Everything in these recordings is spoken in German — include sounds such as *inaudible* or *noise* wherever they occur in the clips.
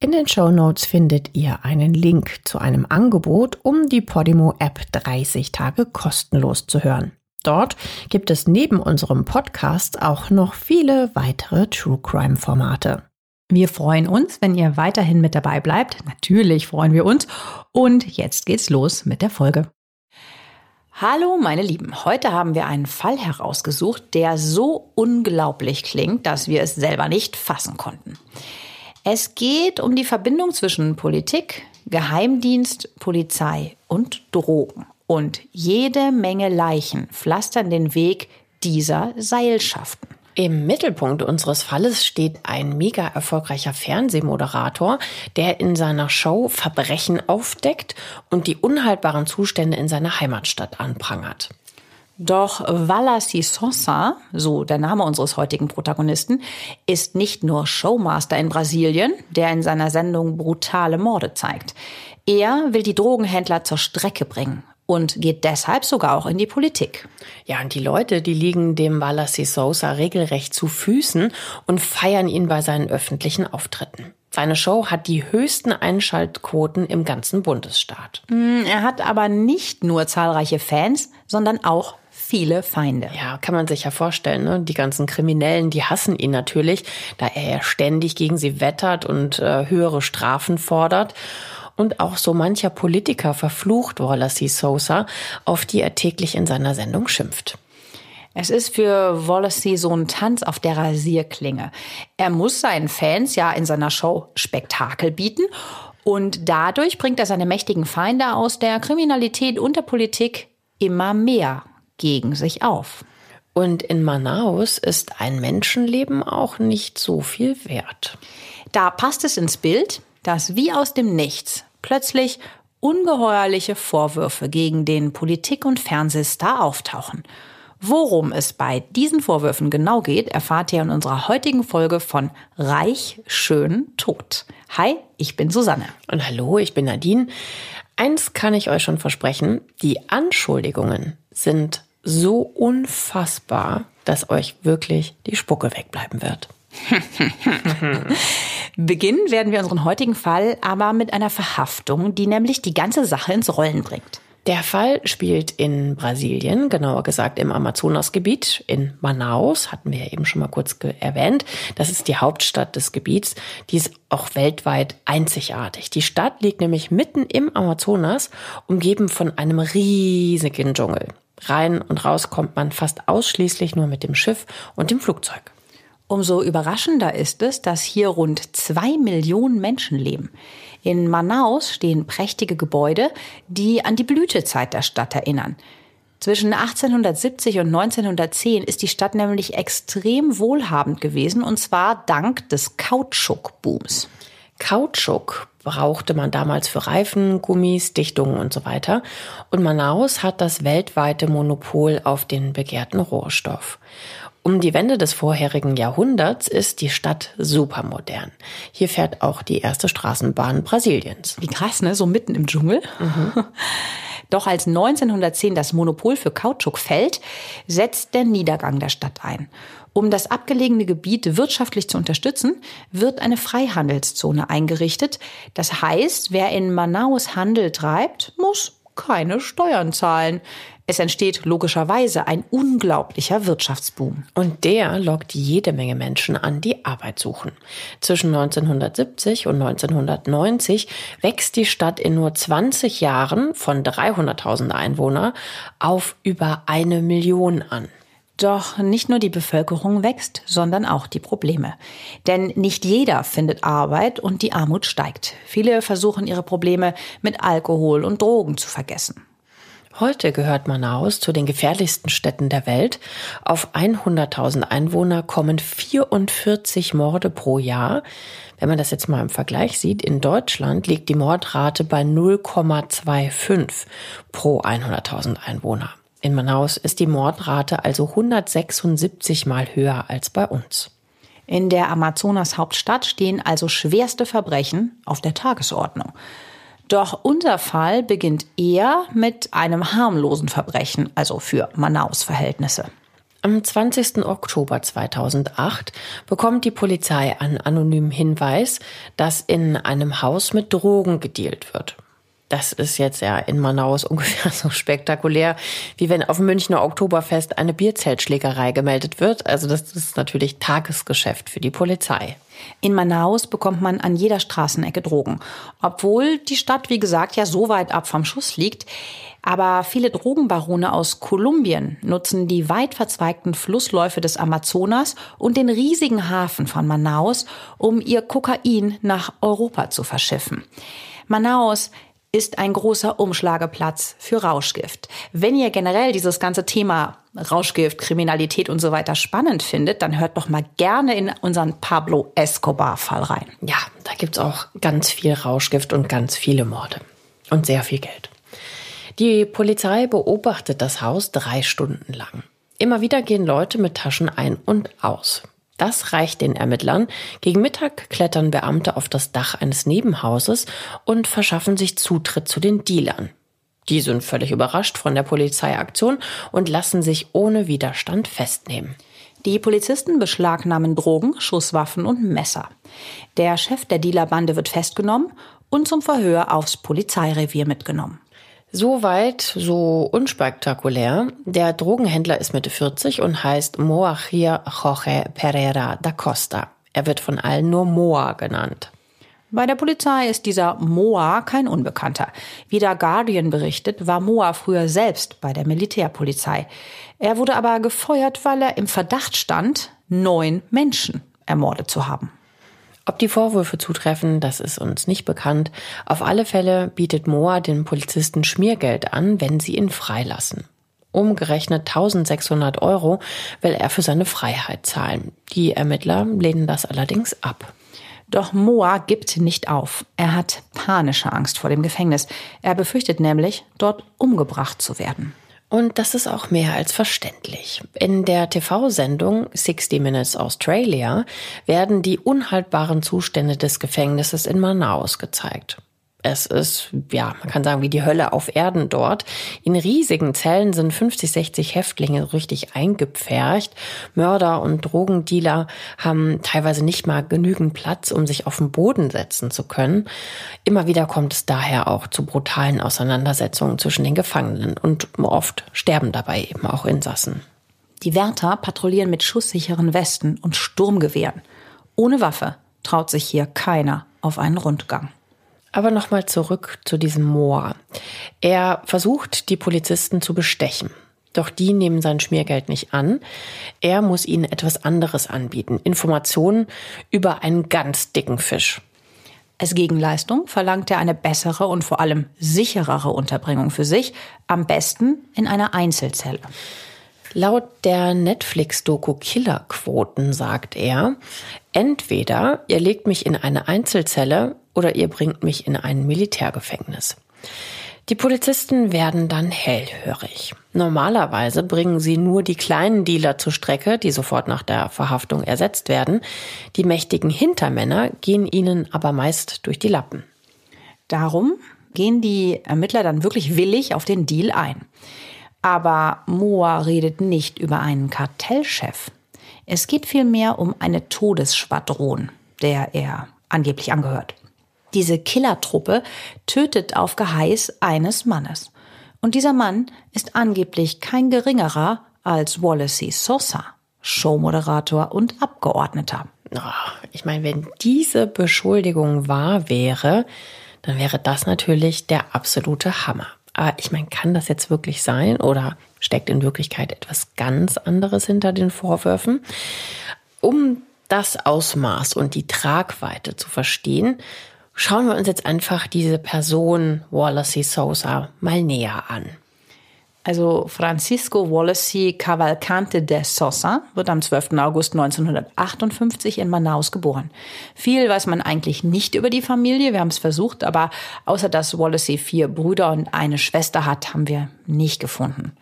In den Show Notes findet ihr einen Link zu einem Angebot, um die Podimo App 30 Tage kostenlos zu hören. Dort gibt es neben unserem Podcast auch noch viele weitere True Crime Formate. Wir freuen uns, wenn ihr weiterhin mit dabei bleibt. Natürlich freuen wir uns. Und jetzt geht's los mit der Folge. Hallo, meine Lieben. Heute haben wir einen Fall herausgesucht, der so unglaublich klingt, dass wir es selber nicht fassen konnten. Es geht um die Verbindung zwischen Politik, Geheimdienst, Polizei und Drogen. Und jede Menge Leichen pflastern den Weg dieser Seilschaften. Im Mittelpunkt unseres Falles steht ein mega erfolgreicher Fernsehmoderator, der in seiner Show Verbrechen aufdeckt und die unhaltbaren Zustände in seiner Heimatstadt anprangert. Doch Wallace Sonsa, so der Name unseres heutigen Protagonisten, ist nicht nur Showmaster in Brasilien, der in seiner Sendung brutale Morde zeigt. Er will die Drogenhändler zur Strecke bringen und geht deshalb sogar auch in die Politik. Ja, und die Leute, die liegen dem Wallace Sosa regelrecht zu Füßen und feiern ihn bei seinen öffentlichen Auftritten. Seine Show hat die höchsten Einschaltquoten im ganzen Bundesstaat. Hm, er hat aber nicht nur zahlreiche Fans, sondern auch viele Feinde. Ja, kann man sich ja vorstellen. Ne? Die ganzen Kriminellen, die hassen ihn natürlich, da er ja ständig gegen sie wettert und äh, höhere Strafen fordert. Und auch so mancher Politiker verflucht Wallace Sosa, auf die er täglich in seiner Sendung schimpft. Es ist für Wallacey so ein Tanz auf der Rasierklinge. Er muss seinen Fans ja in seiner Show Spektakel bieten und dadurch bringt er seine mächtigen Feinde aus der Kriminalität und der Politik immer mehr gegen sich auf. Und in Manaus ist ein Menschenleben auch nicht so viel wert. Da passt es ins Bild, dass wie aus dem Nichts plötzlich ungeheuerliche Vorwürfe gegen den Politik- und Fernsehstar auftauchen. Worum es bei diesen Vorwürfen genau geht, erfahrt ihr in unserer heutigen Folge von Reich, Schön, Tot. Hi, ich bin Susanne. Und hallo, ich bin Nadine. Eins kann ich euch schon versprechen, die Anschuldigungen sind so unfassbar, dass euch wirklich die Spucke wegbleiben wird. *laughs* Beginnen werden wir unseren heutigen Fall aber mit einer Verhaftung, die nämlich die ganze Sache ins Rollen bringt. Der Fall spielt in Brasilien, genauer gesagt im Amazonasgebiet, in Manaus, hatten wir ja eben schon mal kurz erwähnt. Das ist die Hauptstadt des Gebiets. Die ist auch weltweit einzigartig. Die Stadt liegt nämlich mitten im Amazonas, umgeben von einem riesigen Dschungel. Rein und raus kommt man fast ausschließlich nur mit dem Schiff und dem Flugzeug. Umso überraschender ist es, dass hier rund zwei Millionen Menschen leben. In Manaus stehen prächtige Gebäude, die an die Blütezeit der Stadt erinnern. Zwischen 1870 und 1910 ist die Stadt nämlich extrem wohlhabend gewesen, und zwar dank des Kautschukbooms. Kautschuk brauchte man damals für Reifen, Gummis, Dichtungen und so weiter. Und Manaus hat das weltweite Monopol auf den begehrten Rohstoff. Um die Wende des vorherigen Jahrhunderts ist die Stadt supermodern. Hier fährt auch die erste Straßenbahn Brasiliens. Wie krass, ne? So mitten im Dschungel. Mhm. Doch als 1910 das Monopol für Kautschuk fällt, setzt der Niedergang der Stadt ein. Um das abgelegene Gebiet wirtschaftlich zu unterstützen, wird eine Freihandelszone eingerichtet. Das heißt, wer in Manaus Handel treibt, muss keine Steuern zahlen. Es entsteht logischerweise ein unglaublicher Wirtschaftsboom. Und der lockt jede Menge Menschen an, die Arbeit suchen. Zwischen 1970 und 1990 wächst die Stadt in nur 20 Jahren von 300.000 Einwohner auf über eine Million an. Doch nicht nur die Bevölkerung wächst, sondern auch die Probleme. Denn nicht jeder findet Arbeit und die Armut steigt. Viele versuchen ihre Probleme mit Alkohol und Drogen zu vergessen. Heute gehört Manaus zu den gefährlichsten Städten der Welt. Auf 100.000 Einwohner kommen 44 Morde pro Jahr. Wenn man das jetzt mal im Vergleich sieht, in Deutschland liegt die Mordrate bei 0,25 pro 100.000 Einwohner. In Manaus ist die Mordrate also 176 mal höher als bei uns. In der Amazonas-Hauptstadt stehen also schwerste Verbrechen auf der Tagesordnung. Doch unser Fall beginnt eher mit einem harmlosen Verbrechen, also für Manaus Verhältnisse. Am 20. Oktober 2008 bekommt die Polizei einen anonymen Hinweis, dass in einem Haus mit Drogen gedealt wird. Das ist jetzt ja in Manaus *laughs* ungefähr so spektakulär, wie wenn auf dem Münchner Oktoberfest eine Bierzeltschlägerei gemeldet wird. Also das ist natürlich Tagesgeschäft für die Polizei. In Manaus bekommt man an jeder Straßenecke Drogen. Obwohl die Stadt, wie gesagt, ja so weit ab vom Schuss liegt. Aber viele Drogenbarone aus Kolumbien nutzen die weit verzweigten Flussläufe des Amazonas und den riesigen Hafen von Manaus, um ihr Kokain nach Europa zu verschiffen. Manaus ist ein großer Umschlageplatz für Rauschgift. Wenn ihr generell dieses ganze Thema Rauschgift, Kriminalität und so weiter spannend findet, dann hört doch mal gerne in unseren Pablo Escobar-Fall rein. Ja, da gibt's auch ganz viel Rauschgift und ganz viele Morde. Und sehr viel Geld. Die Polizei beobachtet das Haus drei Stunden lang. Immer wieder gehen Leute mit Taschen ein und aus. Das reicht den Ermittlern. Gegen Mittag klettern Beamte auf das Dach eines Nebenhauses und verschaffen sich Zutritt zu den Dealern. Die sind völlig überrascht von der Polizeiaktion und lassen sich ohne Widerstand festnehmen. Die Polizisten beschlagnahmen Drogen, Schusswaffen und Messer. Der Chef der Dealerbande wird festgenommen und zum Verhör aufs Polizeirevier mitgenommen. Soweit so unspektakulär. Der Drogenhändler ist Mitte 40 und heißt Moachir Jorge Pereira da Costa. Er wird von allen nur Moa genannt. Bei der Polizei ist dieser Moa kein Unbekannter. Wie der Guardian berichtet, war Moa früher selbst bei der Militärpolizei. Er wurde aber gefeuert, weil er im Verdacht stand, neun Menschen ermordet zu haben. Ob die Vorwürfe zutreffen, das ist uns nicht bekannt. Auf alle Fälle bietet Moa den Polizisten Schmiergeld an, wenn sie ihn freilassen. Umgerechnet 1600 Euro will er für seine Freiheit zahlen. Die Ermittler lehnen das allerdings ab. Doch Moa gibt nicht auf. Er hat panische Angst vor dem Gefängnis. Er befürchtet nämlich, dort umgebracht zu werden. Und das ist auch mehr als verständlich. In der TV-Sendung 60 Minutes Australia werden die unhaltbaren Zustände des Gefängnisses in Manaus gezeigt. Es ist, ja, man kann sagen, wie die Hölle auf Erden dort. In riesigen Zellen sind 50, 60 Häftlinge richtig eingepfercht. Mörder und Drogendealer haben teilweise nicht mal genügend Platz, um sich auf den Boden setzen zu können. Immer wieder kommt es daher auch zu brutalen Auseinandersetzungen zwischen den Gefangenen und oft sterben dabei eben auch Insassen. Die Wärter patrouillieren mit schusssicheren Westen und Sturmgewehren. Ohne Waffe traut sich hier keiner auf einen Rundgang. Aber nochmal zurück zu diesem Moor. Er versucht, die Polizisten zu bestechen. Doch die nehmen sein Schmiergeld nicht an. Er muss ihnen etwas anderes anbieten. Informationen über einen ganz dicken Fisch. Als Gegenleistung verlangt er eine bessere und vor allem sicherere Unterbringung für sich, am besten in einer Einzelzelle. Laut der Netflix-Doku Killerquoten sagt er, entweder ihr legt mich in eine Einzelzelle oder ihr bringt mich in ein Militärgefängnis. Die Polizisten werden dann hellhörig. Normalerweise bringen sie nur die kleinen Dealer zur Strecke, die sofort nach der Verhaftung ersetzt werden. Die mächtigen Hintermänner gehen ihnen aber meist durch die Lappen. Darum gehen die Ermittler dann wirklich willig auf den Deal ein. Aber Moa redet nicht über einen Kartellchef. Es geht vielmehr um eine Todesschwadron, der er angeblich angehört. Diese Killertruppe tötet auf Geheiß eines Mannes. Und dieser Mann ist angeblich kein geringerer als Wallacey Sosa, Showmoderator und Abgeordneter. Oh, ich meine, wenn diese Beschuldigung wahr wäre, dann wäre das natürlich der absolute Hammer. Aber ich meine, kann das jetzt wirklich sein oder steckt in Wirklichkeit etwas ganz anderes hinter den Vorwürfen? Um das Ausmaß und die Tragweite zu verstehen, schauen wir uns jetzt einfach diese Person Wallace Sosa mal näher an. Also Francisco Wallacey Cavalcante de Sosa wird am 12. August 1958 in Manaus geboren. Viel weiß man eigentlich nicht über die Familie, wir haben es versucht, aber außer dass Wallacey vier Brüder und eine Schwester hat, haben wir nicht gefunden.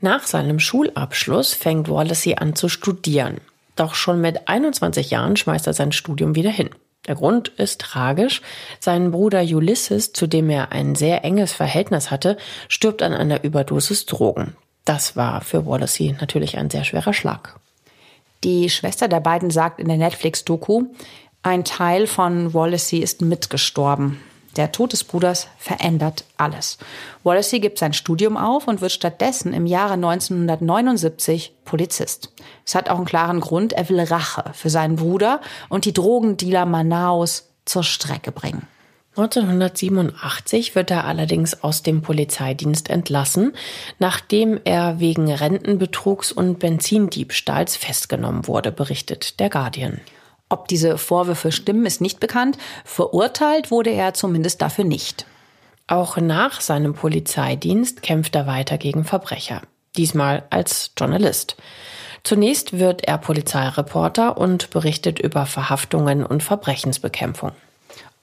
Nach seinem Schulabschluss fängt Wallacey an zu studieren. Doch schon mit 21 Jahren schmeißt er sein Studium wieder hin. Der Grund ist tragisch. Sein Bruder Ulysses, zu dem er ein sehr enges Verhältnis hatte, stirbt an einer Überdosis Drogen. Das war für Wallacey natürlich ein sehr schwerer Schlag. Die Schwester der beiden sagt in der Netflix-Doku, ein Teil von Wallacey ist mitgestorben. Der Tod des Bruders verändert alles. Wallacey gibt sein Studium auf und wird stattdessen im Jahre 1979 Polizist. Es hat auch einen klaren Grund, er will Rache für seinen Bruder und die Drogendealer Manaus zur Strecke bringen. 1987 wird er allerdings aus dem Polizeidienst entlassen, nachdem er wegen Rentenbetrugs und Benzindiebstahls festgenommen wurde, berichtet der Guardian. Ob diese Vorwürfe stimmen, ist nicht bekannt. Verurteilt wurde er zumindest dafür nicht. Auch nach seinem Polizeidienst kämpft er weiter gegen Verbrecher. Diesmal als Journalist. Zunächst wird er Polizeireporter und berichtet über Verhaftungen und Verbrechensbekämpfung.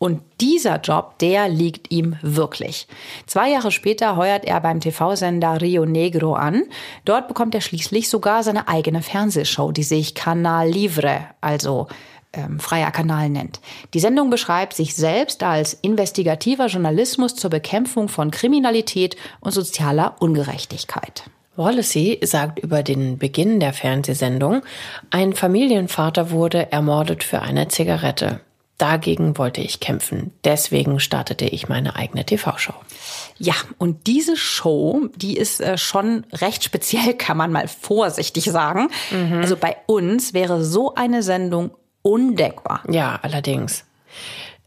Und dieser Job, der liegt ihm wirklich. Zwei Jahre später heuert er beim TV-Sender Rio Negro an. Dort bekommt er schließlich sogar seine eigene Fernsehshow, die sich Canal Livre, also ähm, freier Kanal nennt. Die Sendung beschreibt sich selbst als investigativer Journalismus zur Bekämpfung von Kriminalität und sozialer Ungerechtigkeit. Wallacey sagt über den Beginn der Fernsehsendung, ein Familienvater wurde ermordet für eine Zigarette. Dagegen wollte ich kämpfen. Deswegen startete ich meine eigene TV-Show. Ja, und diese Show, die ist äh, schon recht speziell, *laughs* kann man mal vorsichtig sagen. Mhm. Also bei uns wäre so eine Sendung undenkbar. Ja, allerdings.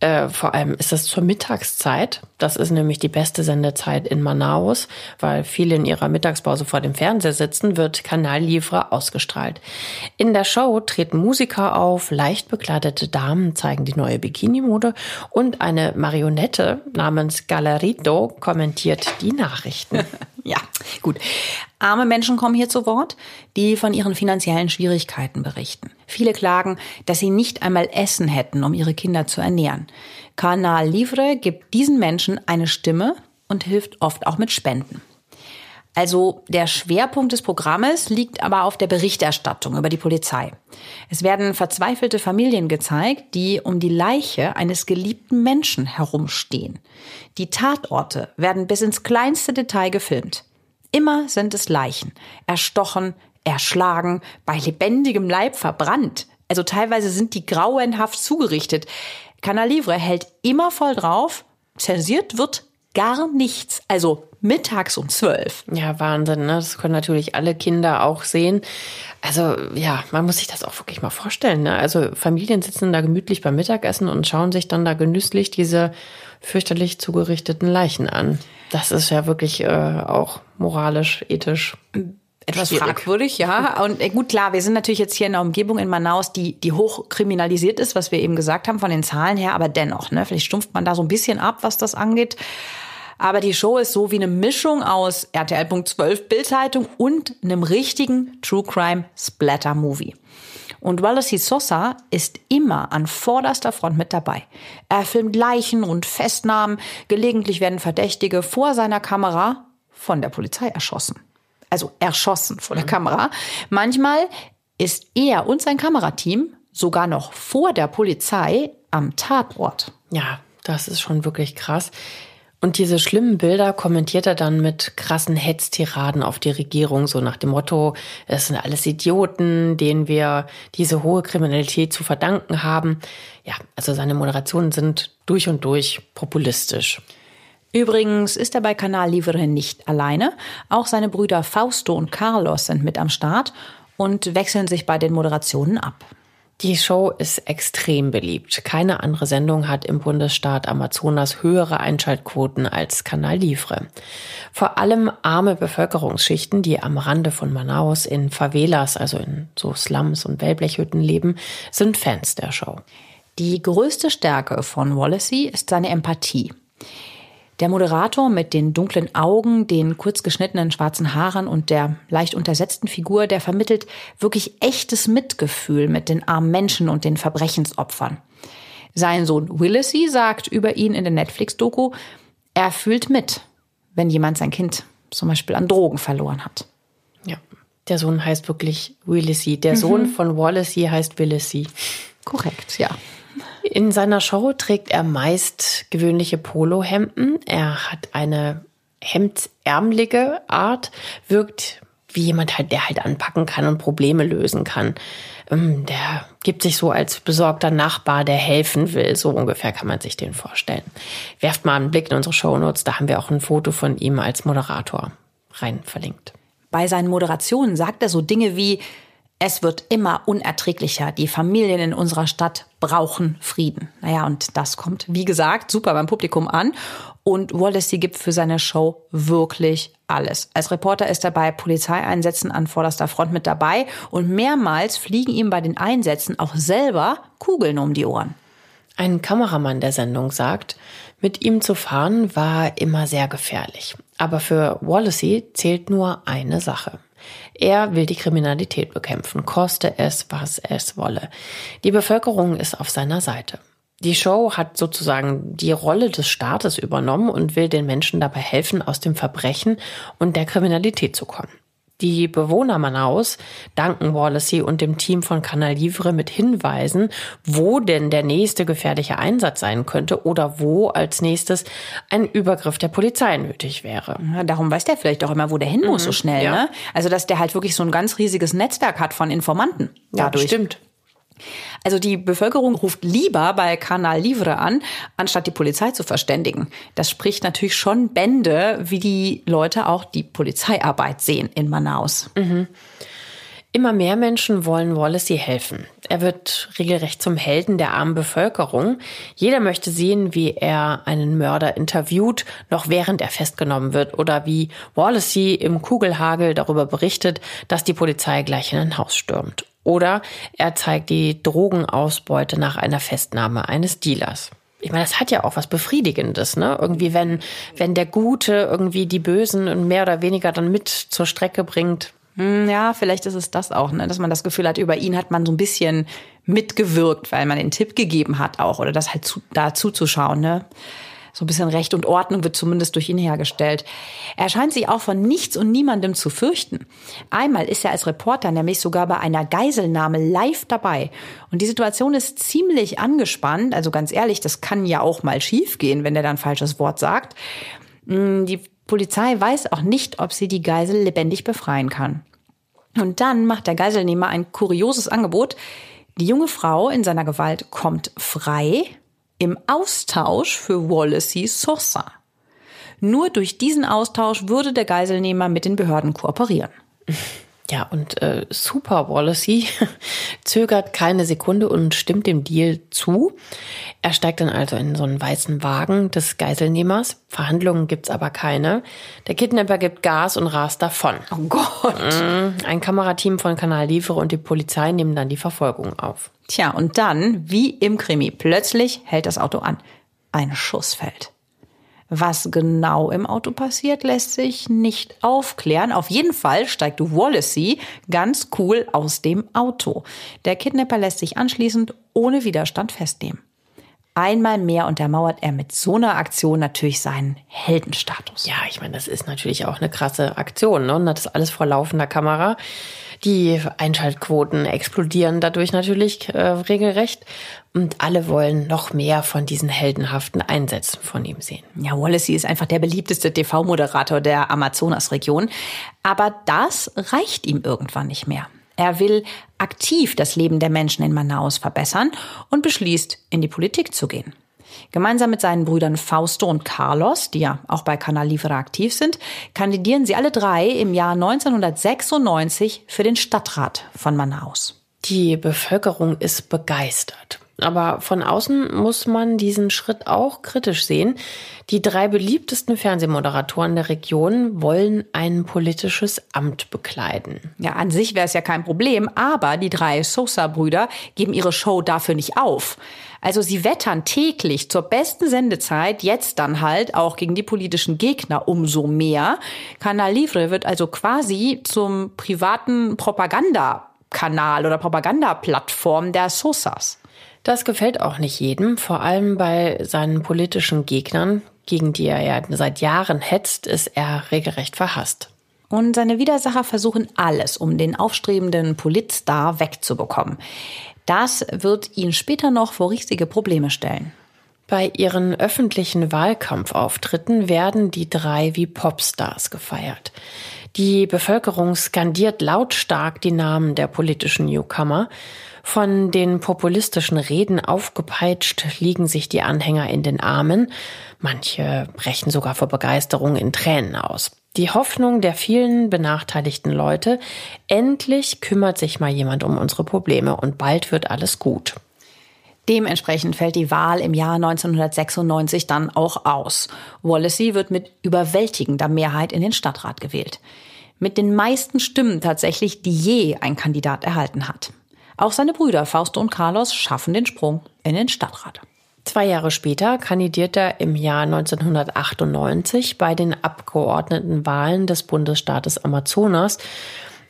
Äh, vor allem ist es zur Mittagszeit. Das ist nämlich die beste Sendezeit in Manaus, weil viele in ihrer Mittagspause vor dem Fernseher sitzen, wird Kanal Livre ausgestrahlt. In der Show treten Musiker auf, leicht bekleidete Damen zeigen die neue Bikini-Mode und eine Marionette namens Galerito kommentiert die Nachrichten. *laughs* ja, gut. Arme Menschen kommen hier zu Wort, die von ihren finanziellen Schwierigkeiten berichten. Viele klagen, dass sie nicht einmal Essen hätten, um ihre Kinder zu ernähren. Canal Livre gibt diesen Menschen eine Stimme und hilft oft auch mit Spenden. Also der Schwerpunkt des Programmes liegt aber auf der Berichterstattung über die Polizei. Es werden verzweifelte Familien gezeigt, die um die Leiche eines geliebten Menschen herumstehen. Die Tatorte werden bis ins kleinste Detail gefilmt. Immer sind es Leichen. Erstochen, erschlagen, bei lebendigem Leib verbrannt. Also teilweise sind die grauenhaft zugerichtet. Canal Livre hält immer voll drauf. Zensiert wird gar nichts. Also mittags um zwölf. Ja, Wahnsinn. Ne? Das können natürlich alle Kinder auch sehen. Also ja, man muss sich das auch wirklich mal vorstellen. Ne? Also Familien sitzen da gemütlich beim Mittagessen und schauen sich dann da genüsslich diese fürchterlich zugerichteten Leichen an. Das ist ja wirklich äh, auch moralisch, ethisch etwas Schwierig. fragwürdig, ja. Und äh, gut, klar, wir sind natürlich jetzt hier in einer Umgebung in Manaus, die, die hoch kriminalisiert ist, was wir eben gesagt haben von den Zahlen her, aber dennoch, ne, vielleicht stumpft man da so ein bisschen ab, was das angeht. Aber die Show ist so wie eine Mischung aus RTL.12 Bildzeitung und einem richtigen True Crime Splatter Movie. Und Wallace Sosa ist immer an vorderster Front mit dabei. Er filmt Leichen und Festnahmen. Gelegentlich werden Verdächtige vor seiner Kamera von der Polizei erschossen. Also erschossen vor der Kamera. Manchmal ist er und sein Kamerateam sogar noch vor der Polizei am Tatort. Ja, das ist schon wirklich krass. Und diese schlimmen Bilder kommentiert er dann mit krassen Hetztiraden auf die Regierung, so nach dem Motto, es sind alles Idioten, denen wir diese hohe Kriminalität zu verdanken haben. Ja, also seine Moderationen sind durch und durch populistisch. Übrigens ist er bei Kanal Livre nicht alleine. Auch seine Brüder Fausto und Carlos sind mit am Start und wechseln sich bei den Moderationen ab. Die Show ist extrem beliebt. Keine andere Sendung hat im Bundesstaat Amazonas höhere Einschaltquoten als Kanal Livre. Vor allem arme Bevölkerungsschichten, die am Rande von Manaus in Favelas, also in so Slums und Wellblechhütten leben, sind Fans der Show. Die größte Stärke von Wallacey ist seine Empathie. Der Moderator mit den dunklen Augen, den kurz geschnittenen schwarzen Haaren und der leicht untersetzten Figur, der vermittelt wirklich echtes Mitgefühl mit den armen Menschen und den Verbrechensopfern. Sein Sohn Willissy sagt über ihn in der Netflix-Doku, er fühlt mit, wenn jemand sein Kind zum Beispiel an Drogen verloren hat. Ja, der Sohn heißt wirklich Willissy. Der mhm. Sohn von Wallacey heißt Willissy. Korrekt, ja. In seiner Show trägt er meist gewöhnliche Polohemden. Er hat eine hemdsärmelige Art, wirkt wie jemand halt, der halt anpacken kann und Probleme lösen kann. Ähm, der gibt sich so als besorgter Nachbar, der helfen will. So ungefähr kann man sich den vorstellen. Werft mal einen Blick in unsere Shownotes, da haben wir auch ein Foto von ihm als Moderator rein verlinkt. Bei seinen Moderationen sagt er so Dinge wie, es wird immer unerträglicher. Die Familien in unserer Stadt brauchen Frieden. Naja, und das kommt, wie gesagt, super beim Publikum an. Und Wallacey gibt für seine Show wirklich alles. Als Reporter ist er bei Polizeieinsätzen an vorderster Front mit dabei und mehrmals fliegen ihm bei den Einsätzen auch selber Kugeln um die Ohren. Ein Kameramann der Sendung sagt, mit ihm zu fahren war immer sehr gefährlich. Aber für Wallacey zählt nur eine Sache. Er will die Kriminalität bekämpfen, koste es, was es wolle. Die Bevölkerung ist auf seiner Seite. Die Show hat sozusagen die Rolle des Staates übernommen und will den Menschen dabei helfen, aus dem Verbrechen und der Kriminalität zu kommen. Die Bewohner Manaus danken Wallacey und dem Team von Canal Livre mit Hinweisen, wo denn der nächste gefährliche Einsatz sein könnte oder wo als nächstes ein Übergriff der Polizei nötig wäre. Ja, darum weiß der vielleicht auch immer, wo der hin muss mhm, so schnell. Ja. Ne? Also dass der halt wirklich so ein ganz riesiges Netzwerk hat von Informanten. Dadurch. Ja, stimmt. Also die Bevölkerung ruft lieber bei Canal Livre an, anstatt die Polizei zu verständigen. Das spricht natürlich schon Bände, wie die Leute auch die Polizeiarbeit sehen in Manaus. Mhm. Immer mehr Menschen wollen Wallacey helfen. Er wird regelrecht zum Helden der armen Bevölkerung. Jeder möchte sehen, wie er einen Mörder interviewt, noch während er festgenommen wird, oder wie Wallacey im Kugelhagel darüber berichtet, dass die Polizei gleich in ein Haus stürmt. Oder er zeigt die Drogenausbeute nach einer Festnahme eines Dealers. Ich meine, das hat ja auch was Befriedigendes, ne? Irgendwie, wenn, wenn der Gute irgendwie die Bösen mehr oder weniger dann mit zur Strecke bringt. Hm, ja, vielleicht ist es das auch, ne? dass man das Gefühl hat, über ihn hat man so ein bisschen mitgewirkt, weil man den Tipp gegeben hat auch oder das halt zu, da zuzuschauen. Ne? So ein bisschen Recht und Ordnung wird zumindest durch ihn hergestellt. Er scheint sich auch von nichts und niemandem zu fürchten. Einmal ist er als Reporter nämlich sogar bei einer Geiselnahme live dabei. Und die Situation ist ziemlich angespannt. Also ganz ehrlich, das kann ja auch mal schiefgehen, wenn er dann falsches Wort sagt. Mm, die Polizei weiß auch nicht, ob sie die Geisel lebendig befreien kann. Und dann macht der Geiselnehmer ein kurioses Angebot. Die junge Frau in seiner Gewalt kommt frei im Austausch für Wallacey Sosa. Nur durch diesen Austausch würde der Geiselnehmer mit den Behörden kooperieren. *laughs* Ja, und äh, Super Wallacey *laughs* zögert keine Sekunde und stimmt dem Deal zu. Er steigt dann also in so einen weißen Wagen des Geiselnehmers. Verhandlungen gibt's aber keine. Der Kidnapper gibt Gas und rast davon. Oh Gott. Mm, ein Kamerateam von Kanal Livre und die Polizei nehmen dann die Verfolgung auf. Tja, und dann, wie im Krimi, plötzlich hält das Auto an. Ein Schuss fällt. Was genau im Auto passiert, lässt sich nicht aufklären. Auf jeden Fall steigt Wallacey ganz cool aus dem Auto. Der Kidnapper lässt sich anschließend ohne Widerstand festnehmen. Einmal mehr untermauert er mit so einer Aktion natürlich seinen Heldenstatus. Ja, ich meine, das ist natürlich auch eine krasse Aktion, ne? Und das alles vor laufender Kamera. Die Einschaltquoten explodieren dadurch natürlich äh, regelrecht. Und alle wollen noch mehr von diesen heldenhaften Einsätzen von ihm sehen. Ja, Wallacey ist einfach der beliebteste TV-Moderator der Amazonasregion. Aber das reicht ihm irgendwann nicht mehr. Er will aktiv das Leben der Menschen in Manaus verbessern und beschließt, in die Politik zu gehen. Gemeinsam mit seinen Brüdern Fausto und Carlos, die ja auch bei Canal Livre aktiv sind, kandidieren sie alle drei im Jahr 1996 für den Stadtrat von Manaus. Die Bevölkerung ist begeistert. Aber von außen muss man diesen Schritt auch kritisch sehen. Die drei beliebtesten Fernsehmoderatoren der Region wollen ein politisches Amt bekleiden. Ja, an sich wäre es ja kein Problem, aber die drei Sosa-Brüder geben ihre Show dafür nicht auf. Also sie wettern täglich zur besten Sendezeit, jetzt dann halt auch gegen die politischen Gegner umso mehr. Canal Livre wird also quasi zum privaten Propagandakanal oder Propagandaplattform der Sosas. Das gefällt auch nicht jedem, vor allem bei seinen politischen Gegnern, gegen die er ja seit Jahren hetzt, ist er regelrecht verhasst. Und seine Widersacher versuchen alles, um den aufstrebenden Politstar wegzubekommen. Das wird ihn später noch vor richtige Probleme stellen. Bei ihren öffentlichen Wahlkampfauftritten werden die drei wie Popstars gefeiert. Die Bevölkerung skandiert lautstark die Namen der politischen Newcomer. Von den populistischen Reden aufgepeitscht liegen sich die Anhänger in den Armen. Manche brechen sogar vor Begeisterung in Tränen aus. Die Hoffnung der vielen benachteiligten Leute, endlich kümmert sich mal jemand um unsere Probleme und bald wird alles gut. Dementsprechend fällt die Wahl im Jahr 1996 dann auch aus. Wallacey wird mit überwältigender Mehrheit in den Stadtrat gewählt. Mit den meisten Stimmen tatsächlich, die je ein Kandidat erhalten hat. Auch seine Brüder Fausto und Carlos schaffen den Sprung in den Stadtrat. Zwei Jahre später kandidiert er im Jahr 1998 bei den Abgeordnetenwahlen des Bundesstaates Amazonas,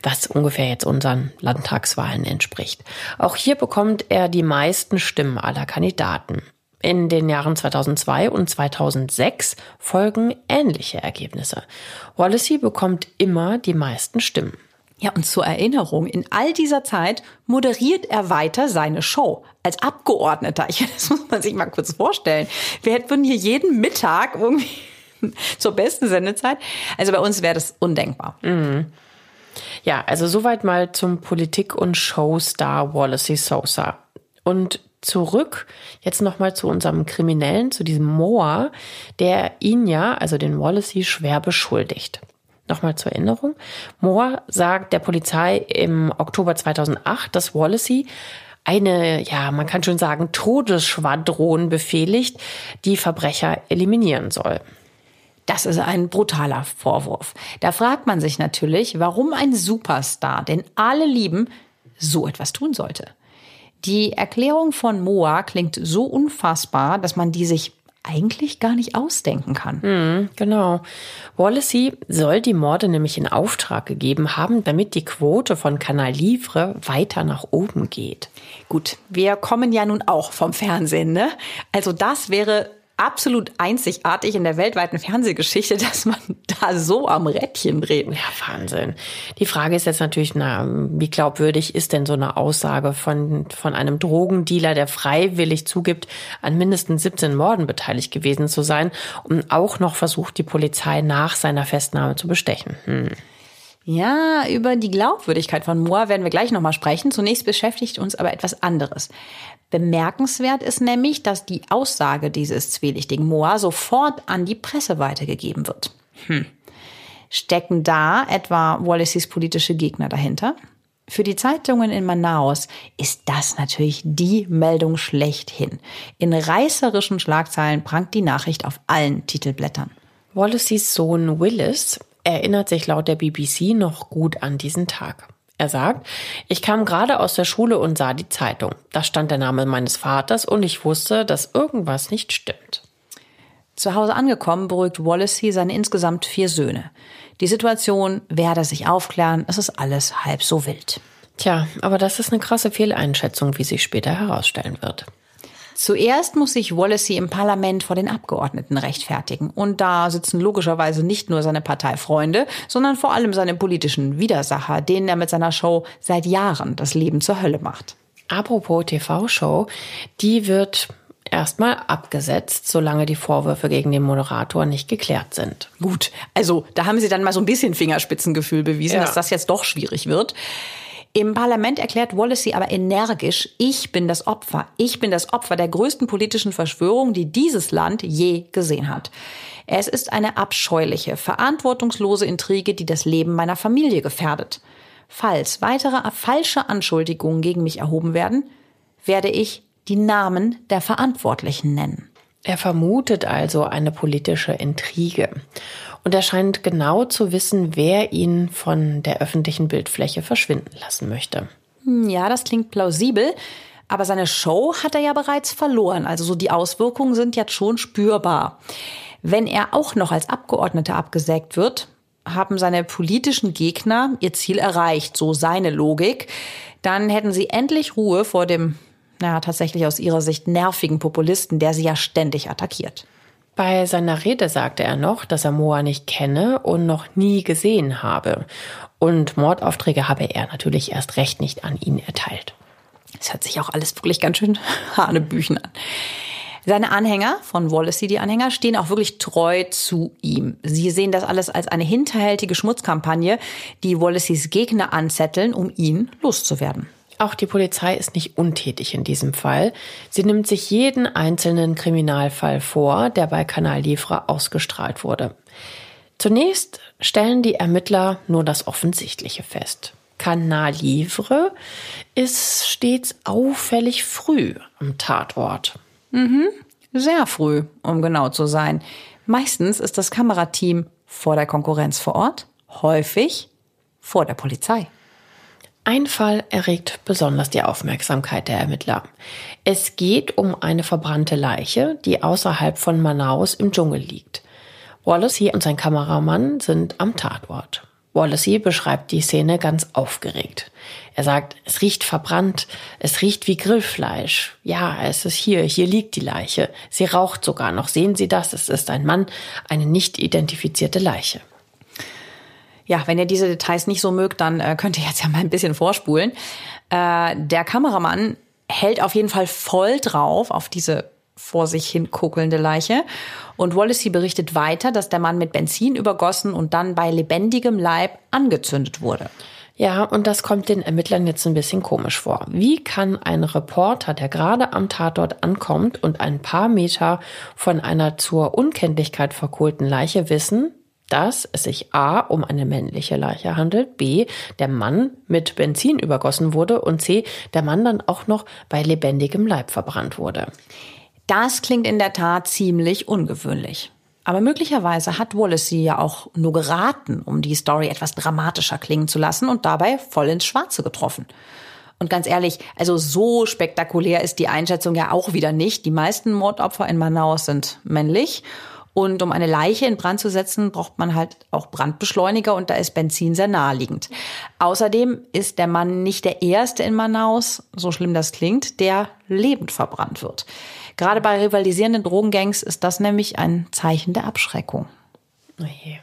was ungefähr jetzt unseren Landtagswahlen entspricht. Auch hier bekommt er die meisten Stimmen aller Kandidaten. In den Jahren 2002 und 2006 folgen ähnliche Ergebnisse. Wallacey bekommt immer die meisten Stimmen. Ja, und zur Erinnerung, in all dieser Zeit moderiert er weiter seine Show als Abgeordneter. *laughs* Ich, das muss man sich mal kurz vorstellen. Wir hätten hier jeden Mittag irgendwie *laughs* zur besten Sendezeit. Also bei uns wäre das undenkbar. Mhm. Ja, also soweit mal zum Politik- und Showstar Wallacey Sosa. Und zurück jetzt nochmal zu unserem Kriminellen, zu diesem Moa, der ihn ja, also den Wallacey, schwer beschuldigt. Nochmal zur Erinnerung. Moore sagt der Polizei im Oktober 2008, dass Wallacey eine, ja, man kann schon sagen, Todesschwadron befehligt, die Verbrecher eliminieren soll. Das ist ein brutaler Vorwurf. Da fragt man sich natürlich, warum ein Superstar, den alle lieben, so etwas tun sollte. Die Erklärung von Moa klingt so unfassbar, dass man die sich eigentlich gar nicht ausdenken kann. Mhm, genau. Wallacey soll die Morde nämlich in Auftrag gegeben haben, damit die Quote von Kanal Livre weiter nach oben geht. Gut, wir kommen ja nun auch vom Fernsehen, ne? Also das wäre absolut einzigartig in der weltweiten Fernsehgeschichte, *laughs* dass man da so am Rädchen dreht. Ja, Wahnsinn. Die Frage ist jetzt natürlich, na, wie glaubwürdig ist denn so eine Aussage von, von einem Drogendealer, der freiwillig zugibt, an mindestens 17 Morden beteiligt gewesen zu sein und auch noch versucht, die Polizei nach seiner Festnahme zu bestechen. Hm. Ja, über die Glaubwürdigkeit von Moa werden wir gleich nochmal sprechen. Zunächst beschäftigt uns aber etwas anderes. Bemerkenswert ist nämlich, dass die Aussage dieses zwielichtigen Moa sofort an die Presse weitergegeben wird. Hm. Stecken da etwa Wallaceys politische Gegner dahinter? Für die Zeitungen in Manaus ist das natürlich die Meldung schlechthin. In reißerischen Schlagzeilen prangt die Nachricht auf allen Titelblättern. Wallaceys Sohn Willis erinnert sich laut der BBC noch gut an diesen Tag. Er sagt, ich kam gerade aus der Schule und sah die Zeitung. Da stand der Name meines Vaters und ich wusste, dass irgendwas nicht stimmt. Zu Hause angekommen beruhigt Wallacey seine insgesamt vier Söhne. Die Situation werde sich aufklären, es ist alles halb so wild. Tja, aber das ist eine krasse Fehleinschätzung, wie sich später herausstellen wird. Zuerst muss sich Wallacey im Parlament vor den Abgeordneten rechtfertigen. Und da sitzen logischerweise nicht nur seine Parteifreunde, sondern vor allem seine politischen Widersacher, denen er mit seiner Show seit Jahren das Leben zur Hölle macht. Apropos TV-Show, die wird erstmal abgesetzt, solange die Vorwürfe gegen den Moderator nicht geklärt sind. Gut, also da haben sie dann mal so ein bisschen Fingerspitzengefühl bewiesen, ja. dass das jetzt doch schwierig wird. Im Parlament erklärt Wallacey aber energisch, ich bin das Opfer. Ich bin das Opfer der größten politischen Verschwörung, die dieses Land je gesehen hat. Es ist eine abscheuliche, verantwortungslose Intrige, die das Leben meiner Familie gefährdet. Falls weitere falsche Anschuldigungen gegen mich erhoben werden, werde ich die Namen der Verantwortlichen nennen. Er vermutet also eine politische Intrige. Und er scheint genau zu wissen, wer ihn von der öffentlichen Bildfläche verschwinden lassen möchte. Ja, das klingt plausibel. Aber seine Show hat er ja bereits verloren. Also so die Auswirkungen sind jetzt schon spürbar. Wenn er auch noch als Abgeordneter abgesägt wird, haben seine politischen Gegner ihr Ziel erreicht, so seine Logik. Dann hätten sie endlich Ruhe vor dem, naja, tatsächlich aus ihrer Sicht nervigen Populisten, der sie ja ständig attackiert. Bei seiner Rede sagte er noch, dass er Moa nicht kenne und noch nie gesehen habe. Und Mordaufträge habe er natürlich erst recht nicht an ihn erteilt. Das hört sich auch alles wirklich ganz schön *laughs* hanebüchen an. Seine Anhänger von Wallacey, die Anhänger, stehen auch wirklich treu zu ihm. Sie sehen das alles als eine hinterhältige Schmutzkampagne, die Wallaceys Gegner anzetteln, um ihn loszuwerden. Auch die Polizei ist nicht untätig in diesem Fall. Sie nimmt sich jeden einzelnen Kriminalfall vor, der bei Kanal Livre ausgestrahlt wurde. Zunächst stellen die Ermittler nur das Offensichtliche fest. Kanal Livre ist stets auffällig früh am Tatort. Mhm, sehr früh, um genau zu sein. Meistens ist das Kamerateam vor der Konkurrenz vor Ort, häufig vor der Polizei. Ein Fall erregt besonders die Aufmerksamkeit der Ermittler. Es geht um eine verbrannte Leiche, die außerhalb von Manaus im Dschungel liegt. Wallace und sein Kameramann sind am Tatort. Wallacey beschreibt die Szene ganz aufgeregt. Er sagt, es riecht verbrannt, es riecht wie Grillfleisch. Ja, es ist hier, hier liegt die Leiche. Sie raucht sogar noch. Sehen Sie das? Es ist ein Mann, eine nicht identifizierte Leiche. Ja, wenn ihr diese Details nicht so mögt, dann äh, könnt ihr jetzt ja mal ein bisschen vorspulen. Äh, der Kameramann hält auf jeden Fall voll drauf auf diese vor sich hin kuckelnde Leiche. Und Wallacey berichtet weiter, dass der Mann mit Benzin übergossen und dann bei lebendigem Leib angezündet wurde. Ja, und das kommt den Ermittlern jetzt ein bisschen komisch vor. Wie kann ein Reporter, der gerade am Tatort ankommt und ein paar Meter von einer zur Unkenntlichkeit verkohlten Leiche wissen, dass es sich A um eine männliche Leiche handelt, B der Mann mit Benzin übergossen wurde und C der Mann dann auch noch bei lebendigem Leib verbrannt wurde. Das klingt in der Tat ziemlich ungewöhnlich. Aber möglicherweise hat Wallace sie ja auch nur geraten, um die Story etwas dramatischer klingen zu lassen und dabei voll ins Schwarze getroffen. Und ganz ehrlich, also so spektakulär ist die Einschätzung ja auch wieder nicht. Die meisten Mordopfer in Manaus sind männlich. Und um eine Leiche in Brand zu setzen, braucht man halt auch Brandbeschleuniger und da ist Benzin sehr naheliegend. Außerdem ist der Mann nicht der erste in Manaus, so schlimm das klingt, der lebend verbrannt wird. Gerade bei rivalisierenden Drogengangs ist das nämlich ein Zeichen der Abschreckung. Okay.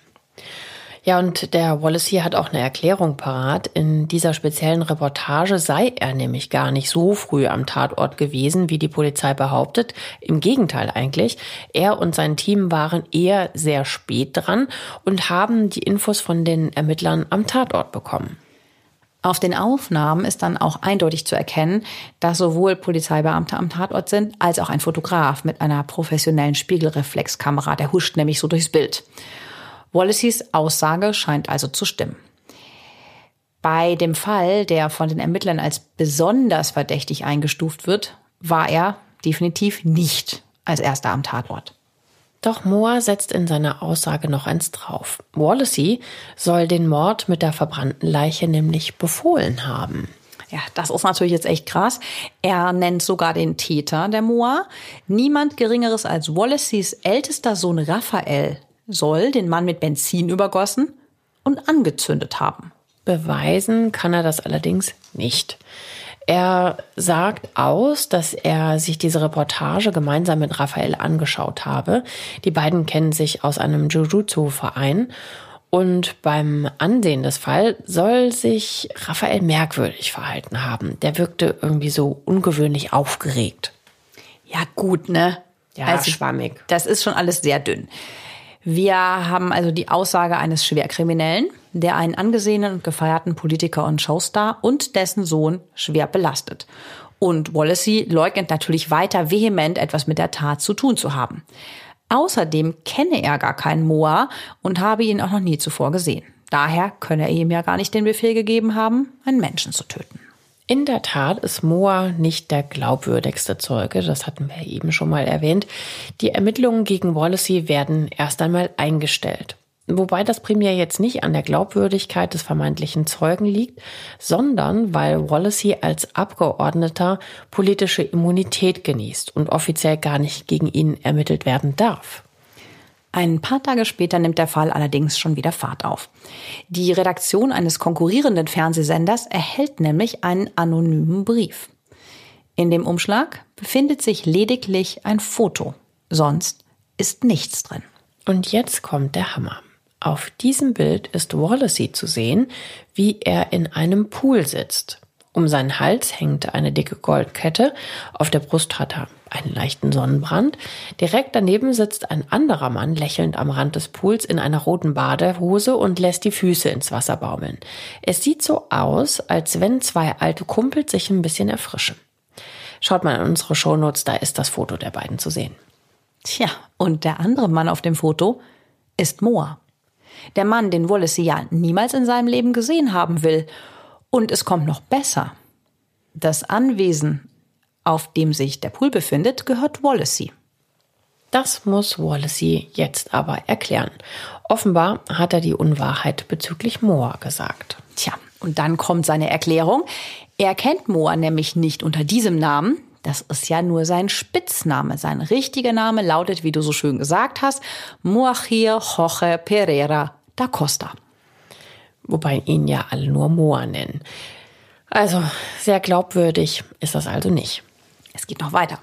Ja, und der Wallace hier hat auch eine Erklärung parat. In dieser speziellen Reportage sei er nämlich gar nicht so früh am Tatort gewesen, wie die Polizei behauptet. Im Gegenteil eigentlich. Er und sein Team waren eher sehr spät dran und haben die Infos von den Ermittlern am Tatort bekommen. Auf den Aufnahmen ist dann auch eindeutig zu erkennen, dass sowohl Polizeibeamte am Tatort sind, als auch ein Fotograf mit einer professionellen Spiegelreflexkamera. Der huscht nämlich so durchs Bild. Wallaceys Aussage scheint also zu stimmen. Bei dem Fall, der von den Ermittlern als besonders verdächtig eingestuft wird, war er definitiv nicht als erster am Tatort. Doch Moore setzt in seiner Aussage noch eins drauf. Wallacey soll den Mord mit der verbrannten Leiche nämlich befohlen haben. Ja, das ist natürlich jetzt echt krass. Er nennt sogar den Täter der Moa. Niemand Geringeres als Wallaceys ältester Sohn Raphael soll den Mann mit Benzin übergossen und angezündet haben. Beweisen kann er das allerdings nicht. Er sagt aus, dass er sich diese Reportage gemeinsam mit Raphael angeschaut habe. Die beiden kennen sich aus einem Jujutsu-Verein. Und beim Ansehen des Falls soll sich Raphael merkwürdig verhalten haben. Der wirkte irgendwie so ungewöhnlich aufgeregt. Ja, gut, ne? Ja, also, schwammig. Das ist schon alles sehr dünn. Wir haben also die Aussage eines Schwerkriminellen, der einen angesehenen und gefeierten Politiker und Showstar und dessen Sohn schwer belastet. Und Wallacey leugnet natürlich weiter vehement, etwas mit der Tat zu tun zu haben. Außerdem kenne er gar keinen Moa und habe ihn auch noch nie zuvor gesehen. Daher könne er ihm ja gar nicht den Befehl gegeben haben, einen Menschen zu töten. In der Tat ist Moa nicht der glaubwürdigste Zeuge, das hatten wir eben schon mal erwähnt. Die Ermittlungen gegen Wallacey werden erst einmal eingestellt. Wobei das primär jetzt nicht an der Glaubwürdigkeit des vermeintlichen Zeugen liegt, sondern weil Wallacey als Abgeordneter politische Immunität genießt und offiziell gar nicht gegen ihn ermittelt werden darf. Ein paar Tage später nimmt der Fall allerdings schon wieder Fahrt auf. Die Redaktion eines konkurrierenden Fernsehsenders erhält nämlich einen anonymen Brief. In dem Umschlag befindet sich lediglich ein Foto, sonst ist nichts drin. Und jetzt kommt der Hammer. Auf diesem Bild ist Wallacey zu sehen, wie er in einem Pool sitzt. Um seinen Hals hängt eine dicke Goldkette, auf der Brust hat er einen leichten Sonnenbrand. Direkt daneben sitzt ein anderer Mann lächelnd am Rand des Pools in einer roten Badehose und lässt die Füße ins Wasser baumeln. Es sieht so aus, als wenn zwei alte Kumpels sich ein bisschen erfrischen. Schaut mal in unsere Shownotes, da ist das Foto der beiden zu sehen. Tja, und der andere Mann auf dem Foto ist Moa. Der Mann, den Wallace ja niemals in seinem Leben gesehen haben will. Und es kommt noch besser. Das Anwesen, auf dem sich der Pool befindet, gehört Wallacey. Das muss Wallacey jetzt aber erklären. Offenbar hat er die Unwahrheit bezüglich Moa gesagt. Tja, und dann kommt seine Erklärung. Er kennt Moa nämlich nicht unter diesem Namen. Das ist ja nur sein Spitzname. Sein richtiger Name lautet, wie du so schön gesagt hast, Moachir Jorge Pereira da Costa. Wobei ihn ja alle nur Moa nennen. Also sehr glaubwürdig ist das also nicht. Es geht noch weiter.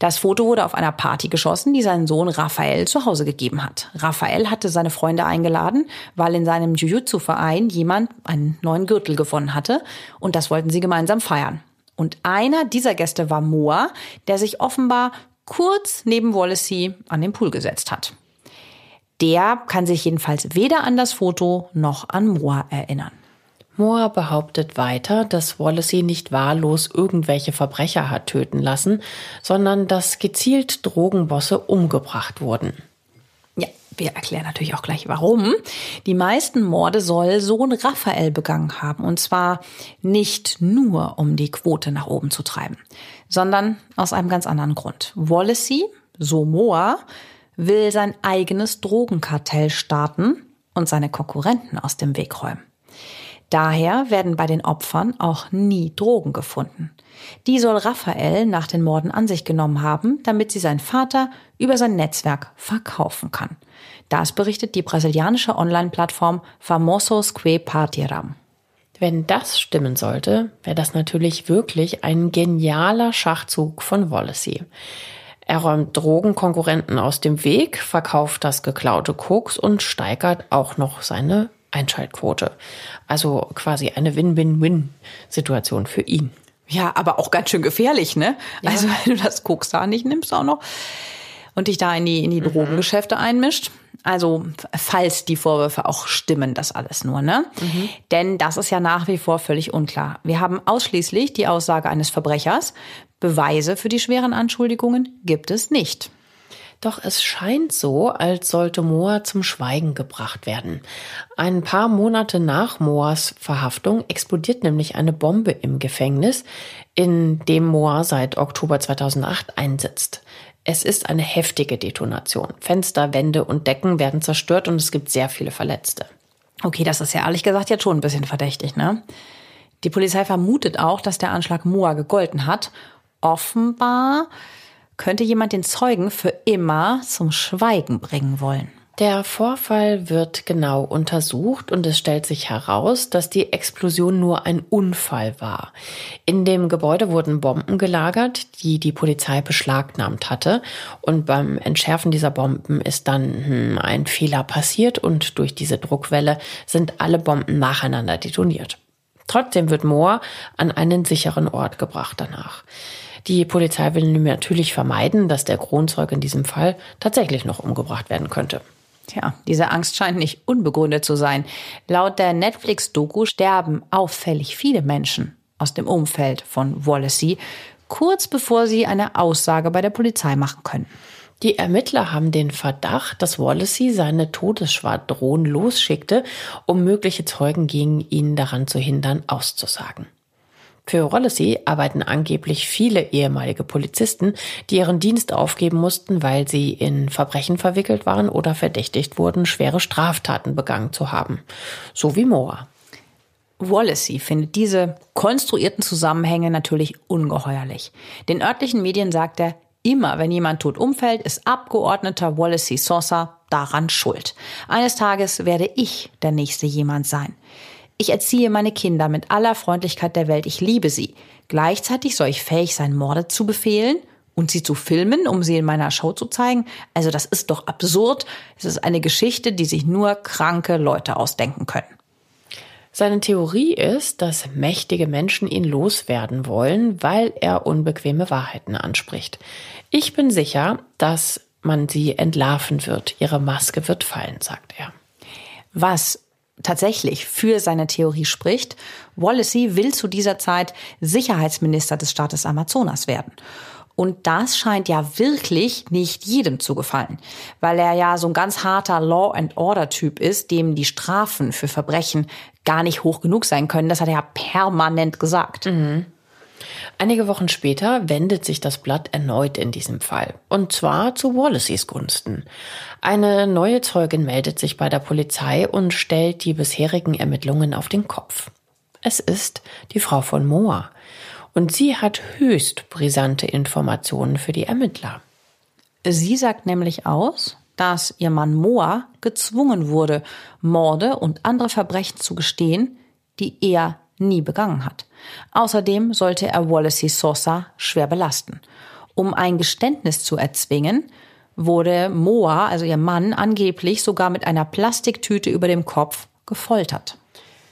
Das Foto wurde auf einer Party geschossen, die sein Sohn Raphael zu Hause gegeben hat. Raphael hatte seine Freunde eingeladen, weil in seinem Jiu-Jitsu-Verein jemand einen neuen Gürtel gewonnen hatte und das wollten sie gemeinsam feiern. Und einer dieser Gäste war Moa, der sich offenbar kurz neben Wallacey an den Pool gesetzt hat. Der kann sich jedenfalls weder an das Foto noch an Moa erinnern. Moore behauptet weiter, dass Wallacey nicht wahllos irgendwelche Verbrecher hat töten lassen, sondern dass gezielt Drogenbosse umgebracht wurden. Ja, wir erklären natürlich auch gleich warum. Die meisten Morde soll Sohn Raphael begangen haben. Und zwar nicht nur, um die Quote nach oben zu treiben, sondern aus einem ganz anderen Grund. Wallacey, so Moa, will sein eigenes Drogenkartell starten und seine Konkurrenten aus dem Weg räumen. Daher werden bei den Opfern auch nie Drogen gefunden. Die soll Raphael nach den Morden an sich genommen haben, damit sie sein Vater über sein Netzwerk verkaufen kann. Das berichtet die brasilianische Online-Plattform Famosos Que Partiram. Wenn das stimmen sollte, wäre das natürlich wirklich ein genialer Schachzug von Wallacey. Er räumt Drogenkonkurrenten aus dem Weg, verkauft das geklaute Koks und steigert auch noch seine Einschaltquote. Also quasi eine Win-Win-Win-Situation für ihn. Ja, aber auch ganz schön gefährlich, ne? Ja. Also *laughs* wenn du das Koks da nicht nimmst auch noch und dich da in die, in die mhm. Drogengeschäfte einmischt. Also, falls die Vorwürfe auch stimmen, das alles nur, ne? Mhm. Denn das ist ja nach wie vor völlig unklar. Wir haben ausschließlich die Aussage eines Verbrechers. Beweise für die schweren Anschuldigungen gibt es nicht. Doch es scheint so, als sollte Moa zum Schweigen gebracht werden. Ein paar Monate nach Moas Verhaftung explodiert nämlich eine Bombe im Gefängnis, in dem Moa seit Oktober 2008 einsitzt. Es ist eine heftige Detonation. Fenster, Wände und Decken werden zerstört und es gibt sehr viele Verletzte. Okay, das ist ja ehrlich gesagt jetzt schon ein bisschen verdächtig, ne? Die Polizei vermutet auch, dass der Anschlag Moa gegolten hat. Offenbar könnte jemand den Zeugen für immer zum Schweigen bringen wollen. Der Vorfall wird genau untersucht und es stellt sich heraus, dass die Explosion nur ein Unfall war. In dem Gebäude wurden Bomben gelagert, die die Polizei beschlagnahmt hatte und beim Entschärfen dieser Bomben ist dann hm, ein Fehler passiert und durch diese Druckwelle sind alle Bomben nacheinander detoniert. Trotzdem wird Moore an einen sicheren Ort gebracht danach. Die Polizei will natürlich vermeiden, dass der Kronzeug in diesem Fall tatsächlich noch umgebracht werden könnte. Tja, diese Angst scheint nicht unbegründet zu sein. Laut der Netflix-Doku sterben auffällig viele Menschen aus dem Umfeld von Wallacey, kurz bevor sie eine Aussage bei der Polizei machen können. Die Ermittler haben den Verdacht, dass Wallacey seine Todesschwadron losschickte, um mögliche Zeugen gegen ihn daran zu hindern, auszusagen. Für Wallacey arbeiten angeblich viele ehemalige Polizisten, die ihren Dienst aufgeben mussten, weil sie in Verbrechen verwickelt waren oder verdächtigt wurden, schwere Straftaten begangen zu haben. So wie Moa. Wallacey findet diese konstruierten Zusammenhänge natürlich ungeheuerlich. Den örtlichen Medien sagt er, immer wenn jemand tot umfällt, ist Abgeordneter Wallacey Sosa daran schuld. Eines Tages werde ich der nächste jemand sein. Ich erziehe meine Kinder mit aller Freundlichkeit der Welt. Ich liebe sie. Gleichzeitig soll ich fähig sein, Morde zu befehlen und sie zu filmen, um sie in meiner Show zu zeigen. Also das ist doch absurd. Es ist eine Geschichte, die sich nur kranke Leute ausdenken können. Seine Theorie ist, dass mächtige Menschen ihn loswerden wollen, weil er unbequeme Wahrheiten anspricht. Ich bin sicher, dass man sie entlarven wird. Ihre Maske wird fallen, sagt er. Was tatsächlich für seine Theorie spricht. Wallacey will zu dieser Zeit Sicherheitsminister des Staates Amazonas werden. Und das scheint ja wirklich nicht jedem zu gefallen, weil er ja so ein ganz harter Law and Order Typ ist, dem die Strafen für Verbrechen gar nicht hoch genug sein können. Das hat er ja permanent gesagt. Mhm. Einige Wochen später wendet sich das Blatt erneut in diesem Fall. Und zwar zu Wallaceys Gunsten. Eine neue Zeugin meldet sich bei der Polizei und stellt die bisherigen Ermittlungen auf den Kopf. Es ist die Frau von Moa. Und sie hat höchst brisante Informationen für die Ermittler. Sie sagt nämlich aus, dass ihr Mann Moa gezwungen wurde, Morde und andere Verbrechen zu gestehen, die er nie begangen hat. Außerdem sollte er Wallacey Sosa schwer belasten. Um ein Geständnis zu erzwingen, wurde Moa, also ihr Mann, angeblich sogar mit einer Plastiktüte über dem Kopf gefoltert.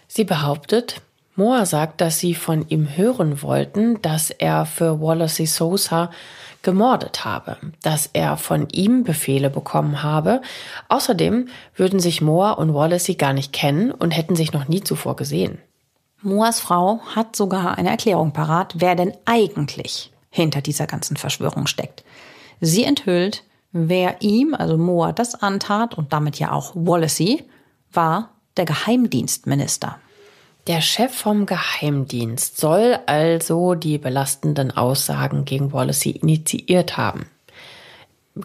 Sie behauptet, Moa sagt, dass sie von ihm hören wollten, dass er für Wallacey Sosa gemordet habe, dass er von ihm Befehle bekommen habe. Außerdem würden sich Moa und Wallacey gar nicht kennen und hätten sich noch nie zuvor gesehen. Moas Frau hat sogar eine Erklärung parat, wer denn eigentlich hinter dieser ganzen Verschwörung steckt. Sie enthüllt, wer ihm, also Moa, das antat und damit ja auch Wallacey, war der Geheimdienstminister. Der Chef vom Geheimdienst soll also die belastenden Aussagen gegen Wallacey initiiert haben.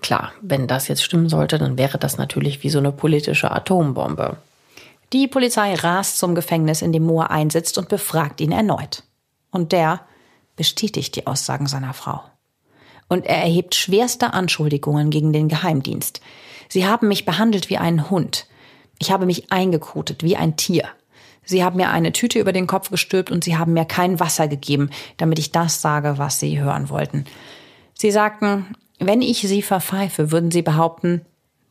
Klar, wenn das jetzt stimmen sollte, dann wäre das natürlich wie so eine politische Atombombe. Die Polizei rast zum Gefängnis, in dem Moore einsitzt und befragt ihn erneut. Und der bestätigt die Aussagen seiner Frau. Und er erhebt schwerste Anschuldigungen gegen den Geheimdienst. Sie haben mich behandelt wie einen Hund. Ich habe mich eingekotet wie ein Tier. Sie haben mir eine Tüte über den Kopf gestülpt und sie haben mir kein Wasser gegeben, damit ich das sage, was sie hören wollten. Sie sagten, wenn ich sie verpfeife, würden sie behaupten,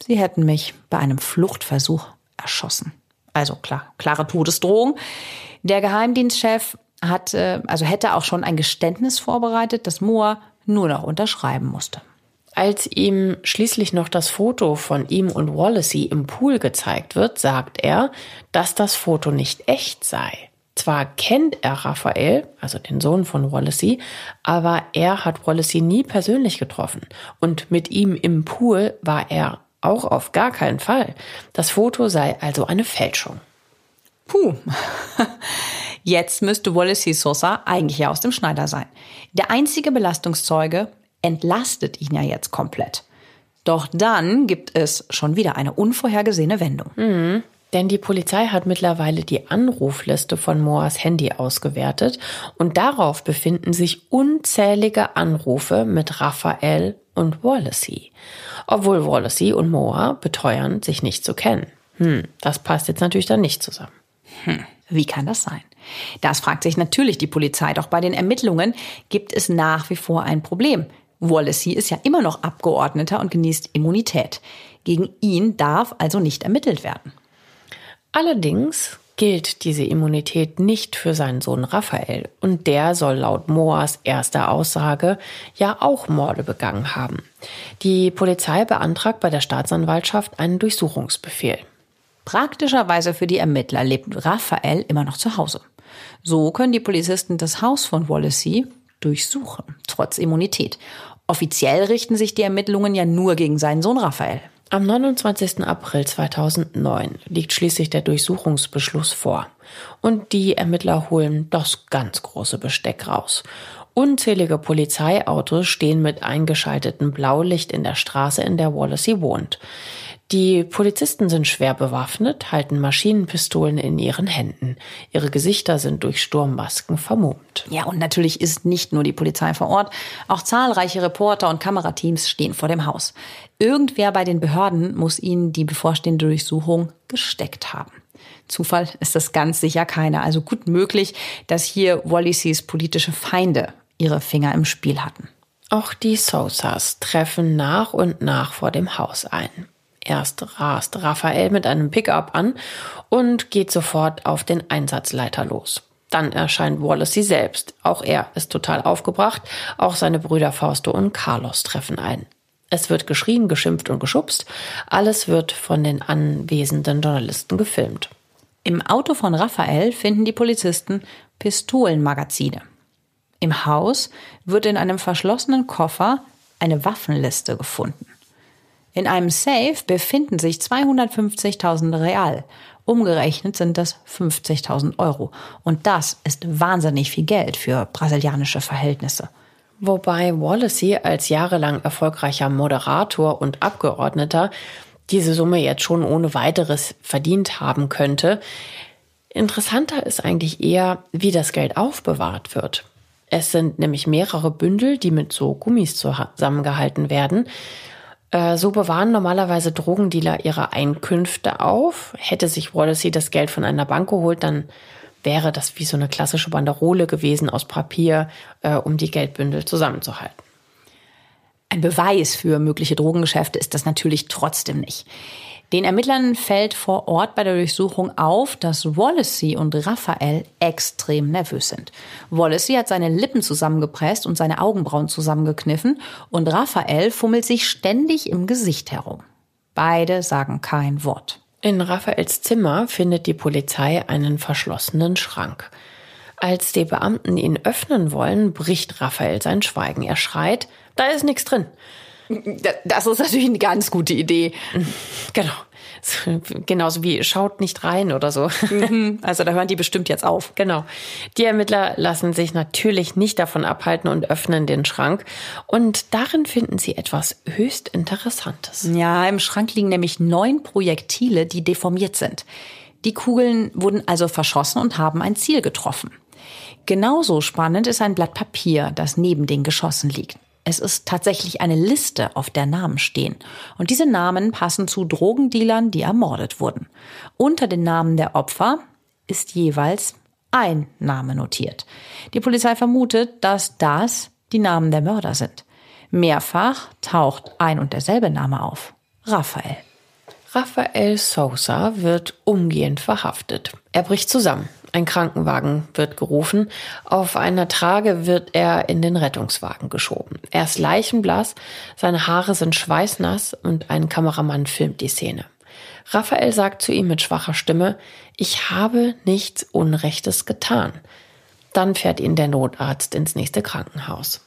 sie hätten mich bei einem Fluchtversuch erschossen. Also klar, klare Todesdrohung. Der Geheimdienstchef hat, also hätte auch schon ein Geständnis vorbereitet, das Moore nur noch unterschreiben musste. Als ihm schließlich noch das Foto von ihm und Wallacey im Pool gezeigt wird, sagt er, dass das Foto nicht echt sei. Zwar kennt er Raphael, also den Sohn von Wallacey, aber er hat Wallacey nie persönlich getroffen. Und mit ihm im Pool war er auch auf gar keinen Fall. Das Foto sei also eine Fälschung. Puh. *laughs* Jetzt müsste Wallacey Sosa eigentlich ja aus dem Schneider sein. Der einzige Belastungszeuge entlastet ihn ja jetzt komplett. Doch dann gibt es schon wieder eine unvorhergesehene Wendung. Mhm. Denn die Polizei hat mittlerweile die Anrufliste von Moas Handy ausgewertet und darauf befinden sich unzählige Anrufe mit Raphael und Wallacey obwohl Wallacey und Moa beteuern, sich nicht zu kennen. Hm, das passt jetzt natürlich dann nicht zusammen. Hm, wie kann das sein? Das fragt sich natürlich die Polizei, doch bei den Ermittlungen gibt es nach wie vor ein Problem. Wallacey ist ja immer noch Abgeordneter und genießt Immunität. Gegen ihn darf also nicht ermittelt werden. Allerdings gilt diese Immunität nicht für seinen Sohn Raphael und der soll laut Moas erster Aussage ja auch Morde begangen haben. Die Polizei beantragt bei der Staatsanwaltschaft einen Durchsuchungsbefehl. Praktischerweise für die Ermittler lebt Raphael immer noch zu Hause. So können die Polizisten das Haus von Wallacey durchsuchen, trotz Immunität. Offiziell richten sich die Ermittlungen ja nur gegen seinen Sohn Raphael. Am 29. April 2009 liegt schließlich der Durchsuchungsbeschluss vor. Und die Ermittler holen das ganz große Besteck raus. Unzählige Polizeiautos stehen mit eingeschaltetem Blaulicht in der Straße, in der Wallacey wohnt. Die Polizisten sind schwer bewaffnet, halten Maschinenpistolen in ihren Händen. Ihre Gesichter sind durch Sturmmasken vermummt. Ja, und natürlich ist nicht nur die Polizei vor Ort, auch zahlreiche Reporter und Kamerateams stehen vor dem Haus. Irgendwer bei den Behörden muss ihnen die bevorstehende Durchsuchung gesteckt haben. Zufall ist das ganz sicher keiner. Also gut möglich, dass hier Wallisees politische Feinde ihre Finger im Spiel hatten. Auch die Sosas treffen nach und nach vor dem Haus ein. Erst rast Raphael mit einem Pickup an und geht sofort auf den Einsatzleiter los. Dann erscheint Wallace selbst. Auch er ist total aufgebracht. Auch seine Brüder Fausto und Carlos treffen ein. Es wird geschrien, geschimpft und geschubst. Alles wird von den anwesenden Journalisten gefilmt. Im Auto von Raphael finden die Polizisten Pistolenmagazine. Im Haus wird in einem verschlossenen Koffer eine Waffenliste gefunden. In einem Safe befinden sich 250.000 Real. Umgerechnet sind das 50.000 Euro. Und das ist wahnsinnig viel Geld für brasilianische Verhältnisse. Wobei Wallacey als jahrelang erfolgreicher Moderator und Abgeordneter diese Summe jetzt schon ohne weiteres verdient haben könnte. Interessanter ist eigentlich eher, wie das Geld aufbewahrt wird. Es sind nämlich mehrere Bündel, die mit so Gummis zusammengehalten werden. Äh, so bewahren normalerweise Drogendealer ihre Einkünfte auf. Hätte sich Wallacey das Geld von einer Bank geholt, dann wäre das wie so eine klassische Banderole gewesen aus Papier, äh, um die Geldbündel zusammenzuhalten. Ein Beweis für mögliche Drogengeschäfte ist das natürlich trotzdem nicht. Den Ermittlern fällt vor Ort bei der Durchsuchung auf, dass Wallacey und Raphael extrem nervös sind. Wallacey hat seine Lippen zusammengepresst und seine Augenbrauen zusammengekniffen und Raphael fummelt sich ständig im Gesicht herum. Beide sagen kein Wort. In Raphaels Zimmer findet die Polizei einen verschlossenen Schrank. Als die Beamten ihn öffnen wollen, bricht Raphael sein Schweigen. Er schreit, da ist nichts drin. Das ist natürlich eine ganz gute Idee. Genau. Genauso wie schaut nicht rein oder so. Mhm. Also da hören die bestimmt jetzt auf. Genau. Die Ermittler lassen sich natürlich nicht davon abhalten und öffnen den Schrank. Und darin finden sie etwas höchst Interessantes. Ja, im Schrank liegen nämlich neun Projektile, die deformiert sind. Die Kugeln wurden also verschossen und haben ein Ziel getroffen. Genauso spannend ist ein Blatt Papier, das neben den Geschossen liegt. Es ist tatsächlich eine Liste, auf der Namen stehen. Und diese Namen passen zu Drogendealern, die ermordet wurden. Unter den Namen der Opfer ist jeweils ein Name notiert. Die Polizei vermutet, dass das die Namen der Mörder sind. Mehrfach taucht ein und derselbe Name auf. Raphael. Raphael Sousa wird umgehend verhaftet. Er bricht zusammen. Ein Krankenwagen wird gerufen. Auf einer Trage wird er in den Rettungswagen geschoben. Er ist leichenblass, seine Haare sind schweißnass und ein Kameramann filmt die Szene. Raphael sagt zu ihm mit schwacher Stimme, ich habe nichts Unrechtes getan. Dann fährt ihn der Notarzt ins nächste Krankenhaus.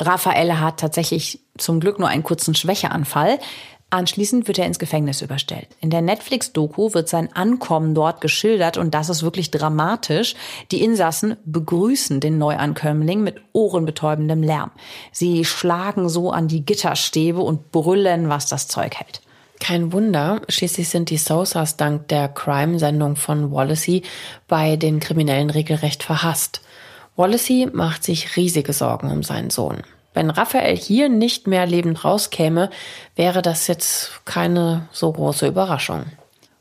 Raphael hat tatsächlich zum Glück nur einen kurzen Schwächeanfall. Anschließend wird er ins Gefängnis überstellt. In der Netflix-Doku wird sein Ankommen dort geschildert und das ist wirklich dramatisch. Die Insassen begrüßen den Neuankömmling mit ohrenbetäubendem Lärm. Sie schlagen so an die Gitterstäbe und brüllen, was das Zeug hält. Kein Wunder, schließlich sind die Sosas dank der Crime-Sendung von Wallacey bei den Kriminellen regelrecht verhasst. Wallacey macht sich riesige Sorgen um seinen Sohn. Wenn Raphael hier nicht mehr lebend rauskäme, wäre das jetzt keine so große Überraschung.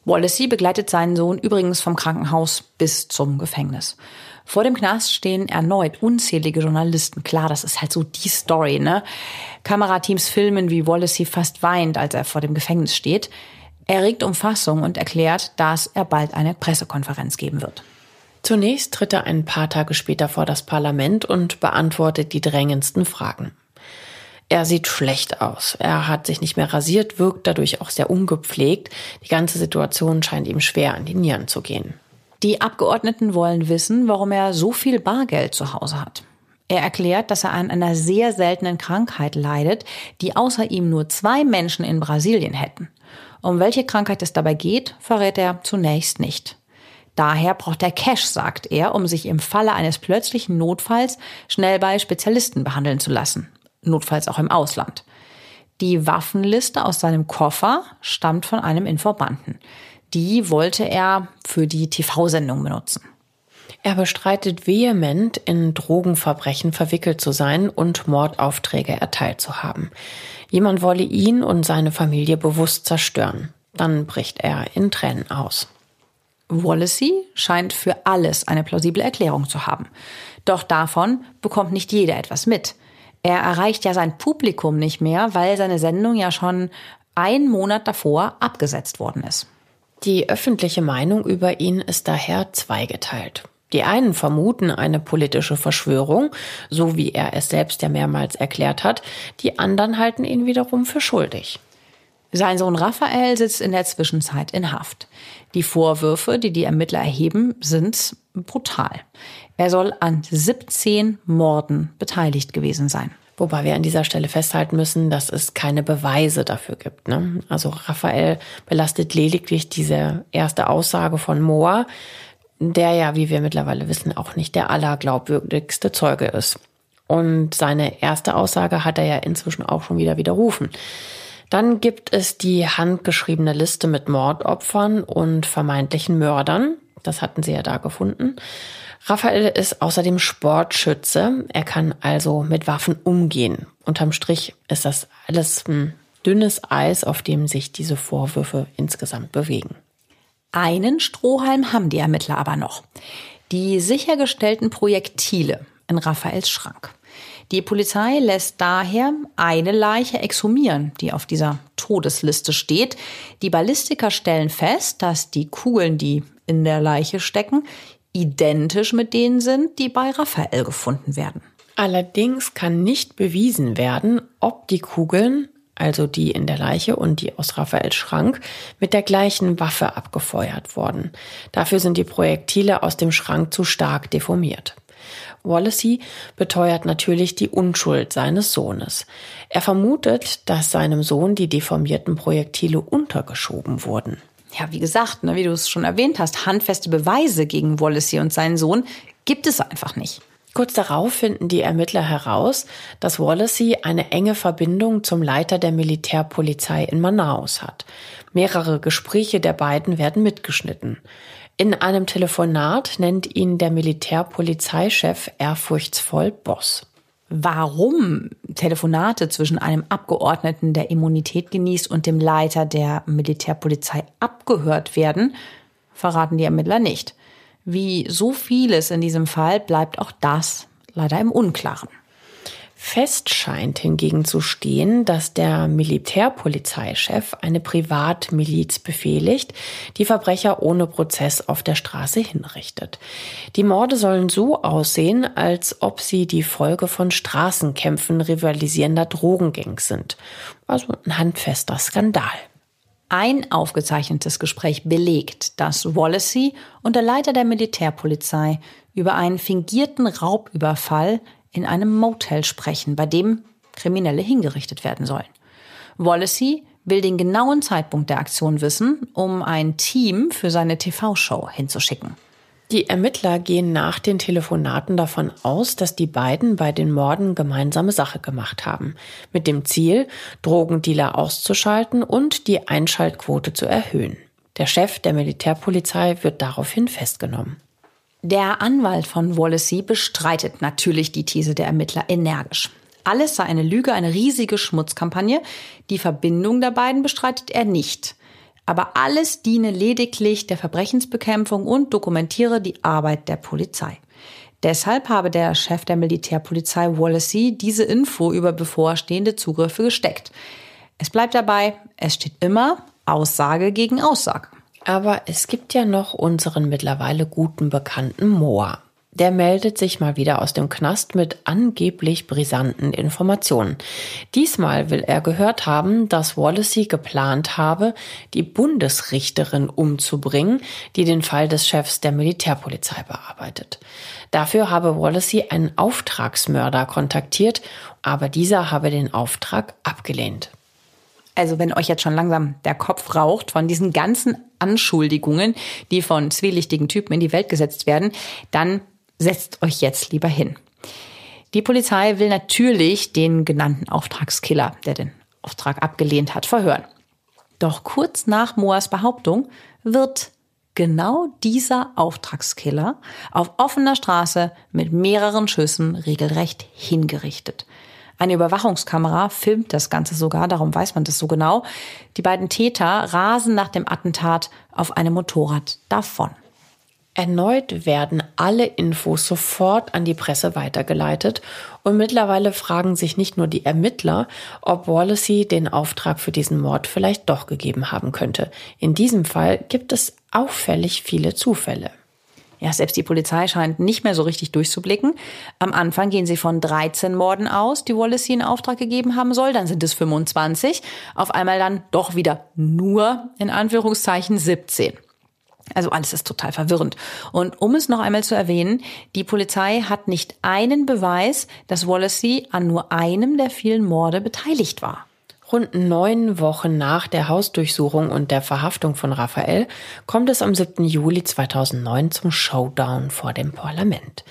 Wallacey begleitet seinen Sohn übrigens vom Krankenhaus bis zum Gefängnis. Vor dem Knast stehen erneut unzählige Journalisten. Klar, das ist halt so die Story, ne? Kamerateams filmen, wie Wallacey fast weint, als er vor dem Gefängnis steht. Er regt um Fassung und erklärt, dass er bald eine Pressekonferenz geben wird. Zunächst tritt er ein paar Tage später vor das Parlament und beantwortet die drängendsten Fragen. Er sieht schlecht aus. Er hat sich nicht mehr rasiert, wirkt dadurch auch sehr ungepflegt. Die ganze Situation scheint ihm schwer an die Nieren zu gehen. Die Abgeordneten wollen wissen, warum er so viel Bargeld zu Hause hat. Er erklärt, dass er an einer sehr seltenen Krankheit leidet, die außer ihm nur zwei Menschen in Brasilien hätten. Um welche Krankheit es dabei geht, verrät er zunächst nicht. Daher braucht er Cash, sagt er, um sich im Falle eines plötzlichen Notfalls schnell bei Spezialisten behandeln zu lassen. Notfalls auch im Ausland. Die Waffenliste aus seinem Koffer stammt von einem Informanten. Die wollte er für die TV-Sendung benutzen. Er bestreitet vehement, in Drogenverbrechen verwickelt zu sein und Mordaufträge erteilt zu haben. Jemand wolle ihn und seine Familie bewusst zerstören. Dann bricht er in Tränen aus. Wallacey scheint für alles eine plausible Erklärung zu haben. Doch davon bekommt nicht jeder etwas mit. Er erreicht ja sein Publikum nicht mehr, weil seine Sendung ja schon einen Monat davor abgesetzt worden ist. Die öffentliche Meinung über ihn ist daher zweigeteilt. Die einen vermuten eine politische Verschwörung, so wie er es selbst ja mehrmals erklärt hat, die anderen halten ihn wiederum für schuldig. Sein Sohn Raphael sitzt in der Zwischenzeit in Haft. Die Vorwürfe, die die Ermittler erheben, sind brutal. Er soll an 17 Morden beteiligt gewesen sein. Wobei wir an dieser Stelle festhalten müssen, dass es keine Beweise dafür gibt. Ne? Also Raphael belastet lediglich diese erste Aussage von Moa, der ja, wie wir mittlerweile wissen, auch nicht der allerglaubwürdigste Zeuge ist. Und seine erste Aussage hat er ja inzwischen auch schon wieder widerrufen. Dann gibt es die handgeschriebene Liste mit Mordopfern und vermeintlichen Mördern. Das hatten sie ja da gefunden. Raphael ist außerdem Sportschütze. Er kann also mit Waffen umgehen. Unterm Strich ist das alles ein dünnes Eis, auf dem sich diese Vorwürfe insgesamt bewegen. Einen Strohhalm haben die Ermittler aber noch. Die sichergestellten Projektile in Raphaels Schrank. Die Polizei lässt daher eine Leiche exhumieren, die auf dieser Todesliste steht. Die Ballistiker stellen fest, dass die Kugeln, die in der Leiche stecken, identisch mit denen sind, die bei Raphael gefunden werden. Allerdings kann nicht bewiesen werden, ob die Kugeln also die in der Leiche und die aus Raphaels Schrank, mit der gleichen Waffe abgefeuert worden. Dafür sind die Projektile aus dem Schrank zu stark deformiert. Wallacey beteuert natürlich die Unschuld seines Sohnes. Er vermutet, dass seinem Sohn die deformierten Projektile untergeschoben wurden. Ja, wie gesagt, ne, wie du es schon erwähnt hast, handfeste Beweise gegen Wallacey und seinen Sohn gibt es einfach nicht. Kurz darauf finden die Ermittler heraus, dass Wallacey eine enge Verbindung zum Leiter der Militärpolizei in Manaus hat. Mehrere Gespräche der beiden werden mitgeschnitten. In einem Telefonat nennt ihn der Militärpolizeichef ehrfurchtsvoll Boss. Warum Telefonate zwischen einem Abgeordneten, der Immunität genießt, und dem Leiter der Militärpolizei abgehört werden, verraten die Ermittler nicht. Wie so vieles in diesem Fall bleibt auch das leider im Unklaren. Fest scheint hingegen zu stehen, dass der Militärpolizeichef eine Privatmiliz befehligt, die Verbrecher ohne Prozess auf der Straße hinrichtet. Die Morde sollen so aussehen, als ob sie die Folge von Straßenkämpfen rivalisierender Drogengangs sind. Also ein handfester Skandal. Ein aufgezeichnetes Gespräch belegt, dass Wallacey und der Leiter der Militärpolizei über einen fingierten Raubüberfall in einem Motel sprechen, bei dem Kriminelle hingerichtet werden sollen. Wallacey will den genauen Zeitpunkt der Aktion wissen, um ein Team für seine TV-Show hinzuschicken. Die Ermittler gehen nach den Telefonaten davon aus, dass die beiden bei den Morden gemeinsame Sache gemacht haben, mit dem Ziel, Drogendealer auszuschalten und die Einschaltquote zu erhöhen. Der Chef der Militärpolizei wird daraufhin festgenommen. Der Anwalt von Wallacey bestreitet natürlich die These der Ermittler energisch. Alles sei eine Lüge, eine riesige Schmutzkampagne. Die Verbindung der beiden bestreitet er nicht aber alles diene lediglich der Verbrechensbekämpfung und dokumentiere die Arbeit der Polizei. Deshalb habe der Chef der Militärpolizei Wallacey diese Info über bevorstehende Zugriffe gesteckt. Es bleibt dabei, es steht immer Aussage gegen Aussage. Aber es gibt ja noch unseren mittlerweile guten Bekannten Moa. Der meldet sich mal wieder aus dem Knast mit angeblich brisanten Informationen. Diesmal will er gehört haben, dass Wallacey geplant habe, die Bundesrichterin umzubringen, die den Fall des Chefs der Militärpolizei bearbeitet. Dafür habe Wallacey einen Auftragsmörder kontaktiert, aber dieser habe den Auftrag abgelehnt. Also wenn euch jetzt schon langsam der Kopf raucht von diesen ganzen Anschuldigungen, die von zwielichtigen Typen in die Welt gesetzt werden, dann setzt euch jetzt lieber hin. Die Polizei will natürlich den genannten Auftragskiller, der den Auftrag abgelehnt hat, verhören. Doch kurz nach Moas Behauptung wird genau dieser Auftragskiller auf offener Straße mit mehreren Schüssen regelrecht hingerichtet. Eine Überwachungskamera filmt das Ganze sogar, darum weiß man das so genau. Die beiden Täter rasen nach dem Attentat auf einem Motorrad davon. Erneut werden alle Infos sofort an die Presse weitergeleitet und mittlerweile fragen sich nicht nur die Ermittler, ob Wallacey den Auftrag für diesen Mord vielleicht doch gegeben haben könnte. In diesem Fall gibt es auffällig viele Zufälle. Ja, selbst die Polizei scheint nicht mehr so richtig durchzublicken. Am Anfang gehen sie von 13 Morden aus, die Wallacey in Auftrag gegeben haben soll. Dann sind es 25. Auf einmal dann doch wieder nur, in Anführungszeichen, 17. Also alles ist total verwirrend. Und um es noch einmal zu erwähnen, die Polizei hat nicht einen Beweis, dass Wallacey an nur einem der vielen Morde beteiligt war. Rund neun Wochen nach der Hausdurchsuchung und der Verhaftung von Raphael kommt es am 7. Juli 2009 zum Showdown vor dem Parlament.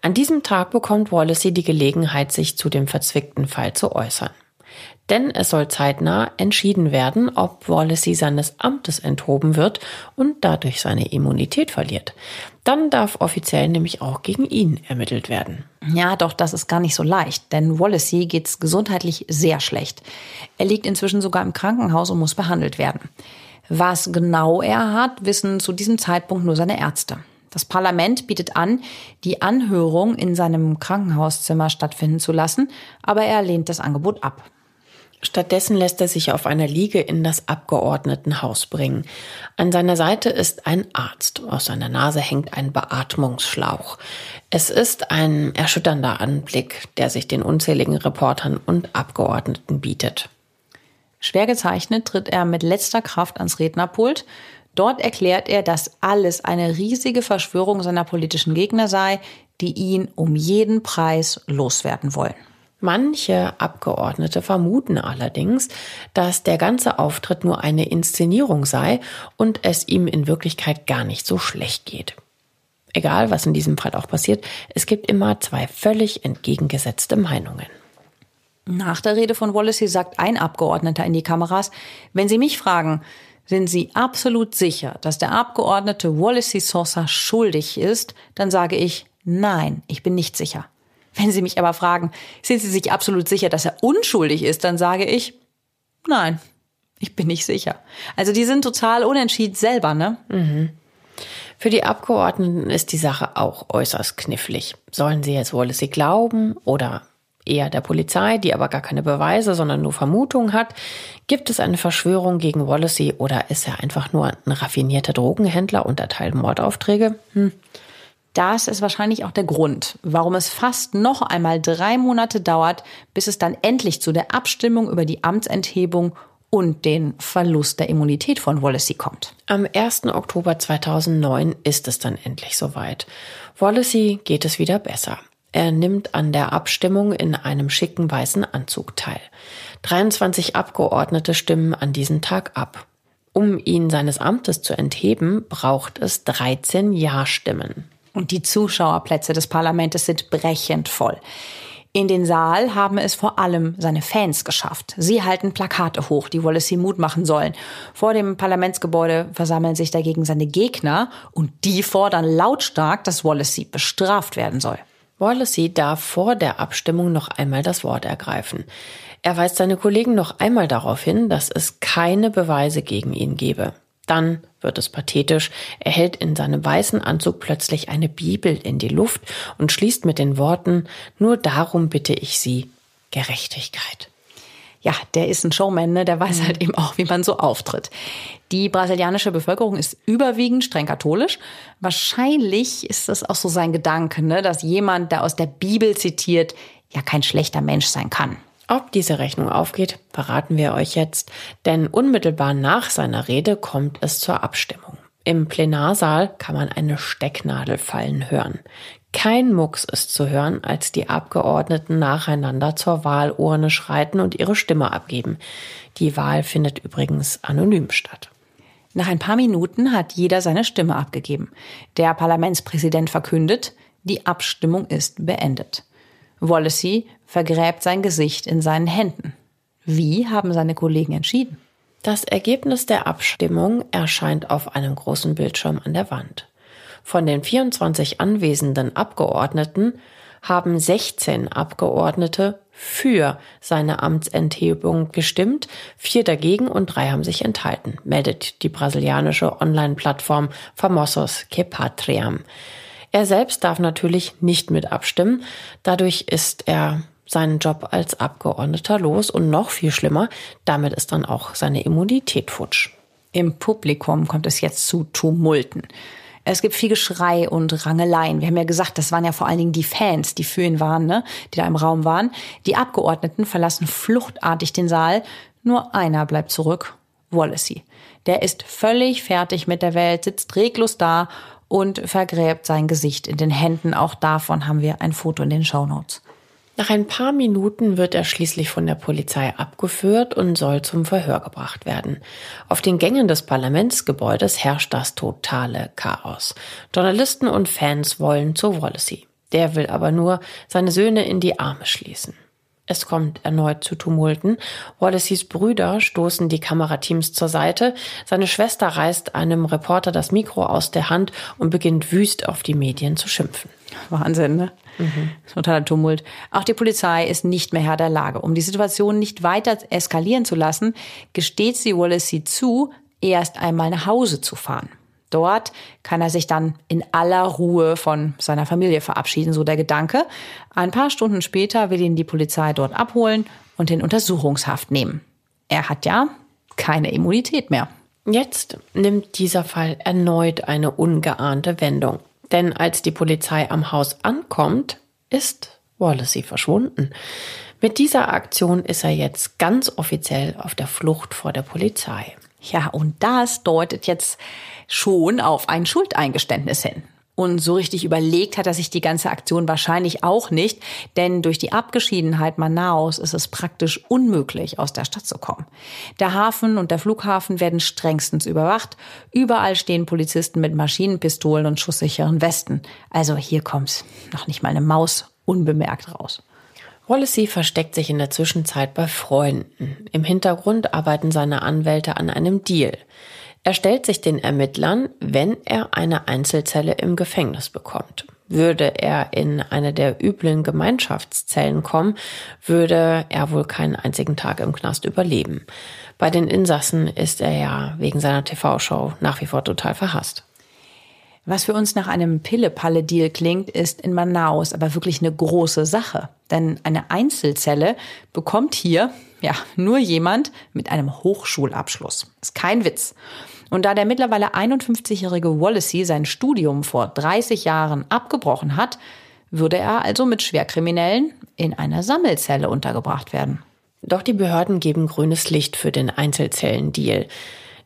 An diesem Tag bekommt Wallacey die Gelegenheit, sich zu dem verzwickten Fall zu äußern denn es soll zeitnah entschieden werden, ob Wallacey seines Amtes enthoben wird und dadurch seine Immunität verliert. Dann darf offiziell nämlich auch gegen ihn ermittelt werden. Ja, doch, das ist gar nicht so leicht, denn Wallacey geht's gesundheitlich sehr schlecht. Er liegt inzwischen sogar im Krankenhaus und muss behandelt werden. Was genau er hat, wissen zu diesem Zeitpunkt nur seine Ärzte. Das Parlament bietet an, die Anhörung in seinem Krankenhauszimmer stattfinden zu lassen, aber er lehnt das Angebot ab. Stattdessen lässt er sich auf einer Liege in das Abgeordnetenhaus bringen. An seiner Seite ist ein Arzt. Aus seiner Nase hängt ein Beatmungsschlauch. Es ist ein erschütternder Anblick, der sich den unzähligen Reportern und Abgeordneten bietet. Schwer gezeichnet tritt er mit letzter Kraft ans Rednerpult. Dort erklärt er, dass alles eine riesige Verschwörung seiner politischen Gegner sei, die ihn um jeden Preis loswerden wollen. Manche Abgeordnete vermuten allerdings, dass der ganze Auftritt nur eine Inszenierung sei und es ihm in Wirklichkeit gar nicht so schlecht geht. Egal, was in diesem Fall auch passiert, es gibt immer zwei völlig entgegengesetzte Meinungen. Nach der Rede von Wallacey sagt ein Abgeordneter in die Kameras, wenn Sie mich fragen, sind Sie absolut sicher, dass der Abgeordnete Wallacey Sosa schuldig ist, dann sage ich, nein, ich bin nicht sicher. Wenn Sie mich aber fragen, sind Sie sich absolut sicher, dass er unschuldig ist, dann sage ich, nein, ich bin nicht sicher. Also die sind total unentschieden selber, ne? Mhm. Für die Abgeordneten ist die Sache auch äußerst knifflig. Sollen sie jetzt Wallacey glauben oder eher der Polizei, die aber gar keine Beweise, sondern nur Vermutungen hat? Gibt es eine Verschwörung gegen Wallacey oder ist er einfach nur ein raffinierter Drogenhändler und erteilt Mordaufträge? Hm. Das ist wahrscheinlich auch der Grund, warum es fast noch einmal drei Monate dauert, bis es dann endlich zu der Abstimmung über die Amtsenthebung und den Verlust der Immunität von Wallacey kommt. Am 1. Oktober 2009 ist es dann endlich soweit. Wallacey geht es wieder besser. Er nimmt an der Abstimmung in einem schicken weißen Anzug teil. 23 Abgeordnete stimmen an diesem Tag ab. Um ihn seines Amtes zu entheben, braucht es 13 Ja-Stimmen. Und die Zuschauerplätze des Parlaments sind brechend voll. In den Saal haben es vor allem seine Fans geschafft. Sie halten Plakate hoch, die Wallacey Mut machen sollen. Vor dem Parlamentsgebäude versammeln sich dagegen seine Gegner und die fordern lautstark, dass Wallacey bestraft werden soll. Wallacey darf vor der Abstimmung noch einmal das Wort ergreifen. Er weist seine Kollegen noch einmal darauf hin, dass es keine Beweise gegen ihn gebe. Dann wird es pathetisch. Er hält in seinem weißen Anzug plötzlich eine Bibel in die Luft und schließt mit den Worten, nur darum bitte ich Sie, Gerechtigkeit. ja, der ist ein Showman, ne? der weiß mhm. halt eben auch, wie man so auftritt. Die brasilianische Bevölkerung ist überwiegend streng katholisch. Wahrscheinlich ist das auch so sein Gedanke, ne? dass jemand, der aus der Bibel zitiert, ja kein schlechter Mensch sein kann. Ob diese Rechnung aufgeht, verraten wir euch jetzt, denn unmittelbar nach seiner Rede kommt es zur Abstimmung. Im Plenarsaal kann man eine Stecknadel fallen hören. Kein Mucks ist zu hören, als die Abgeordneten nacheinander zur Wahlurne schreiten und ihre Stimme abgeben. Die Wahl findet übrigens anonym statt. Nach ein paar Minuten hat jeder seine Stimme abgegeben. Der Parlamentspräsident verkündet, die Abstimmung ist beendet. Wallacey vergräbt sein Gesicht in seinen Händen. Wie haben seine Kollegen entschieden? Das Ergebnis der Abstimmung erscheint auf einem großen Bildschirm an der Wand. Von den 24 anwesenden Abgeordneten haben 16 Abgeordnete für seine Amtsenthebung gestimmt, vier dagegen und drei haben sich enthalten, meldet die brasilianische Online-Plattform Famosos que Patriam. Er selbst darf natürlich nicht mit abstimmen, dadurch ist er seinen Job als Abgeordneter los und noch viel schlimmer, damit ist dann auch seine Immunität futsch. Im Publikum kommt es jetzt zu Tumulten. Es gibt viel Geschrei und Rangeleien. Wir haben ja gesagt, das waren ja vor allen Dingen die Fans, die für ihn waren, ne? die da im Raum waren. Die Abgeordneten verlassen fluchtartig den Saal. Nur einer bleibt zurück, Wallacey. Der ist völlig fertig mit der Welt, sitzt reglos da und vergräbt sein Gesicht in den Händen. Auch davon haben wir ein Foto in den Shownotes. Nach ein paar Minuten wird er schließlich von der Polizei abgeführt und soll zum Verhör gebracht werden. Auf den Gängen des Parlamentsgebäudes herrscht das totale Chaos. Journalisten und Fans wollen zu Wallacey. Der will aber nur seine Söhne in die Arme schließen. Es kommt erneut zu Tumulten. Wallaceys Brüder stoßen die Kamerateams zur Seite. Seine Schwester reißt einem Reporter das Mikro aus der Hand und beginnt wüst auf die Medien zu schimpfen. Wahnsinn, ne? Mhm. Totaler Tumult. Auch die Polizei ist nicht mehr Herr der Lage. Um die Situation nicht weiter eskalieren zu lassen, gesteht sie Wallacey zu, erst einmal nach Hause zu fahren. Dort kann er sich dann in aller Ruhe von seiner Familie verabschieden, so der Gedanke. Ein paar Stunden später will ihn die Polizei dort abholen und in Untersuchungshaft nehmen. Er hat ja keine Immunität mehr. Jetzt nimmt dieser Fall erneut eine ungeahnte Wendung. Denn als die Polizei am Haus ankommt, ist Wallacey verschwunden. Mit dieser Aktion ist er jetzt ganz offiziell auf der Flucht vor der Polizei. Ja, und das deutet jetzt schon auf ein Schuldeingeständnis hin. Und so richtig überlegt hat er sich die ganze Aktion wahrscheinlich auch nicht, denn durch die Abgeschiedenheit Manaus ist es praktisch unmöglich, aus der Stadt zu kommen. Der Hafen und der Flughafen werden strengstens überwacht. Überall stehen Polizisten mit Maschinenpistolen und schusssicheren Westen. Also hier kommt's noch nicht mal eine Maus unbemerkt raus. Wallacey versteckt sich in der Zwischenzeit bei Freunden. Im Hintergrund arbeiten seine Anwälte an einem Deal. Er stellt sich den Ermittlern, wenn er eine Einzelzelle im Gefängnis bekommt. Würde er in eine der üblen Gemeinschaftszellen kommen, würde er wohl keinen einzigen Tag im Knast überleben. Bei den Insassen ist er ja wegen seiner TV-Show nach wie vor total verhasst. Was für uns nach einem Pille-Palle-Deal klingt, ist in Manaus aber wirklich eine große Sache. Denn eine Einzelzelle bekommt hier ja nur jemand mit einem Hochschulabschluss. Ist kein Witz. Und da der mittlerweile 51-jährige Wallacey sein Studium vor 30 Jahren abgebrochen hat, würde er also mit Schwerkriminellen in einer Sammelzelle untergebracht werden. Doch die Behörden geben grünes Licht für den Einzelzellendeal.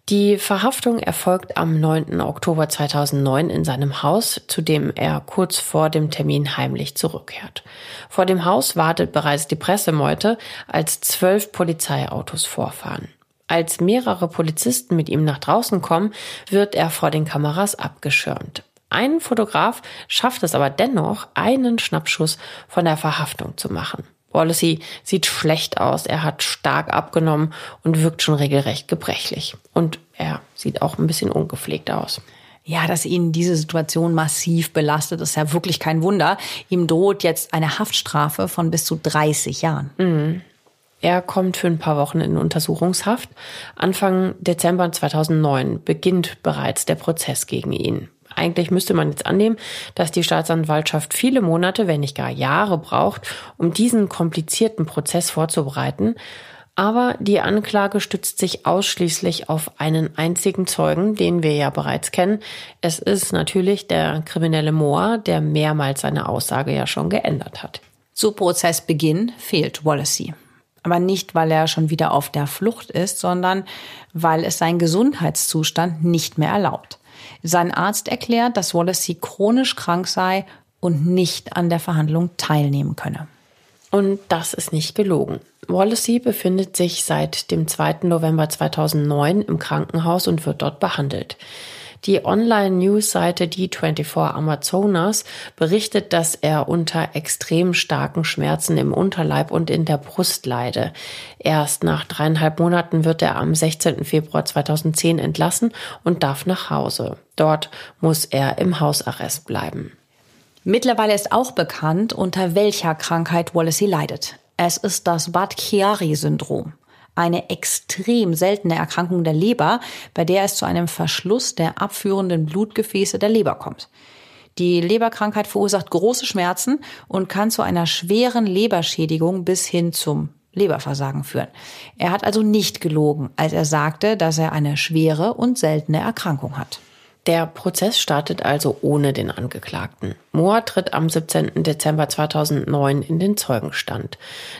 Die Verhaftung erfolgt am 9. Oktober 2009 in seinem Haus, zu dem er kurz vor dem Termin heimlich zurückkehrt. Vor dem Haus wartet bereits die Pressemeute, als zwölf Polizeiautos vorfahren. Als mehrere Polizisten mit ihm nach draußen kommen, wird er vor den Kameras abgeschirmt. Ein Fotograf schafft es aber dennoch, einen Schnappschuss von der Verhaftung zu machen. Wallacey sieht schlecht aus, er hat stark abgenommen und wirkt schon regelrecht gebrechlich. Und er sieht auch ein bisschen ungepflegt aus. Ja, dass ihn diese Situation massiv belastet, ist ja wirklich kein Wunder. Ihm droht jetzt eine Haftstrafe von bis zu 30 Jahren. Mhm. Er kommt für ein paar Wochen in Untersuchungshaft. Anfang Dezember 2009 beginnt bereits der Prozess gegen ihn. Eigentlich müsste man jetzt annehmen, dass die Staatsanwaltschaft viele Monate, wenn nicht gar Jahre braucht, um diesen komplizierten Prozess vorzubereiten. Aber die Anklage stützt sich ausschließlich auf einen einzigen Zeugen, den wir ja bereits kennen. Es ist natürlich der kriminelle Moore, der mehrmals seine Aussage ja schon geändert hat. Zu Prozessbeginn fehlt Wallacey. Aber nicht, weil er schon wieder auf der Flucht ist, sondern weil es sein Gesundheitszustand nicht mehr erlaubt. Sein Arzt erklärt, dass Wallacey chronisch krank sei und nicht an der Verhandlung teilnehmen könne. Und das ist nicht gelogen. Wallacey befindet sich seit dem 2. November 2009 im Krankenhaus und wird dort behandelt. Die Online-News-Seite D24 Amazonas berichtet, dass er unter extrem starken Schmerzen im Unterleib und in der Brust leide. Erst nach dreieinhalb Monaten wird er am 16. Februar 2010 entlassen und darf nach Hause. Dort muss er im Hausarrest bleiben. Mittlerweile ist auch bekannt, unter welcher Krankheit Wallacey leidet. Es ist das Bad-Chiari-Syndrom eine extrem seltene Erkrankung der Leber, bei der es zu einem Verschluss der abführenden Blutgefäße der Leber kommt. Die Leberkrankheit verursacht große Schmerzen und kann zu einer schweren Leberschädigung bis hin zum Leberversagen führen. Er hat also nicht gelogen, als er sagte, dass er eine schwere und seltene Erkrankung hat. Der Prozess startet also ohne den Angeklagten. Mohr tritt am 17. Dezember 2009 in den Zeugenstand.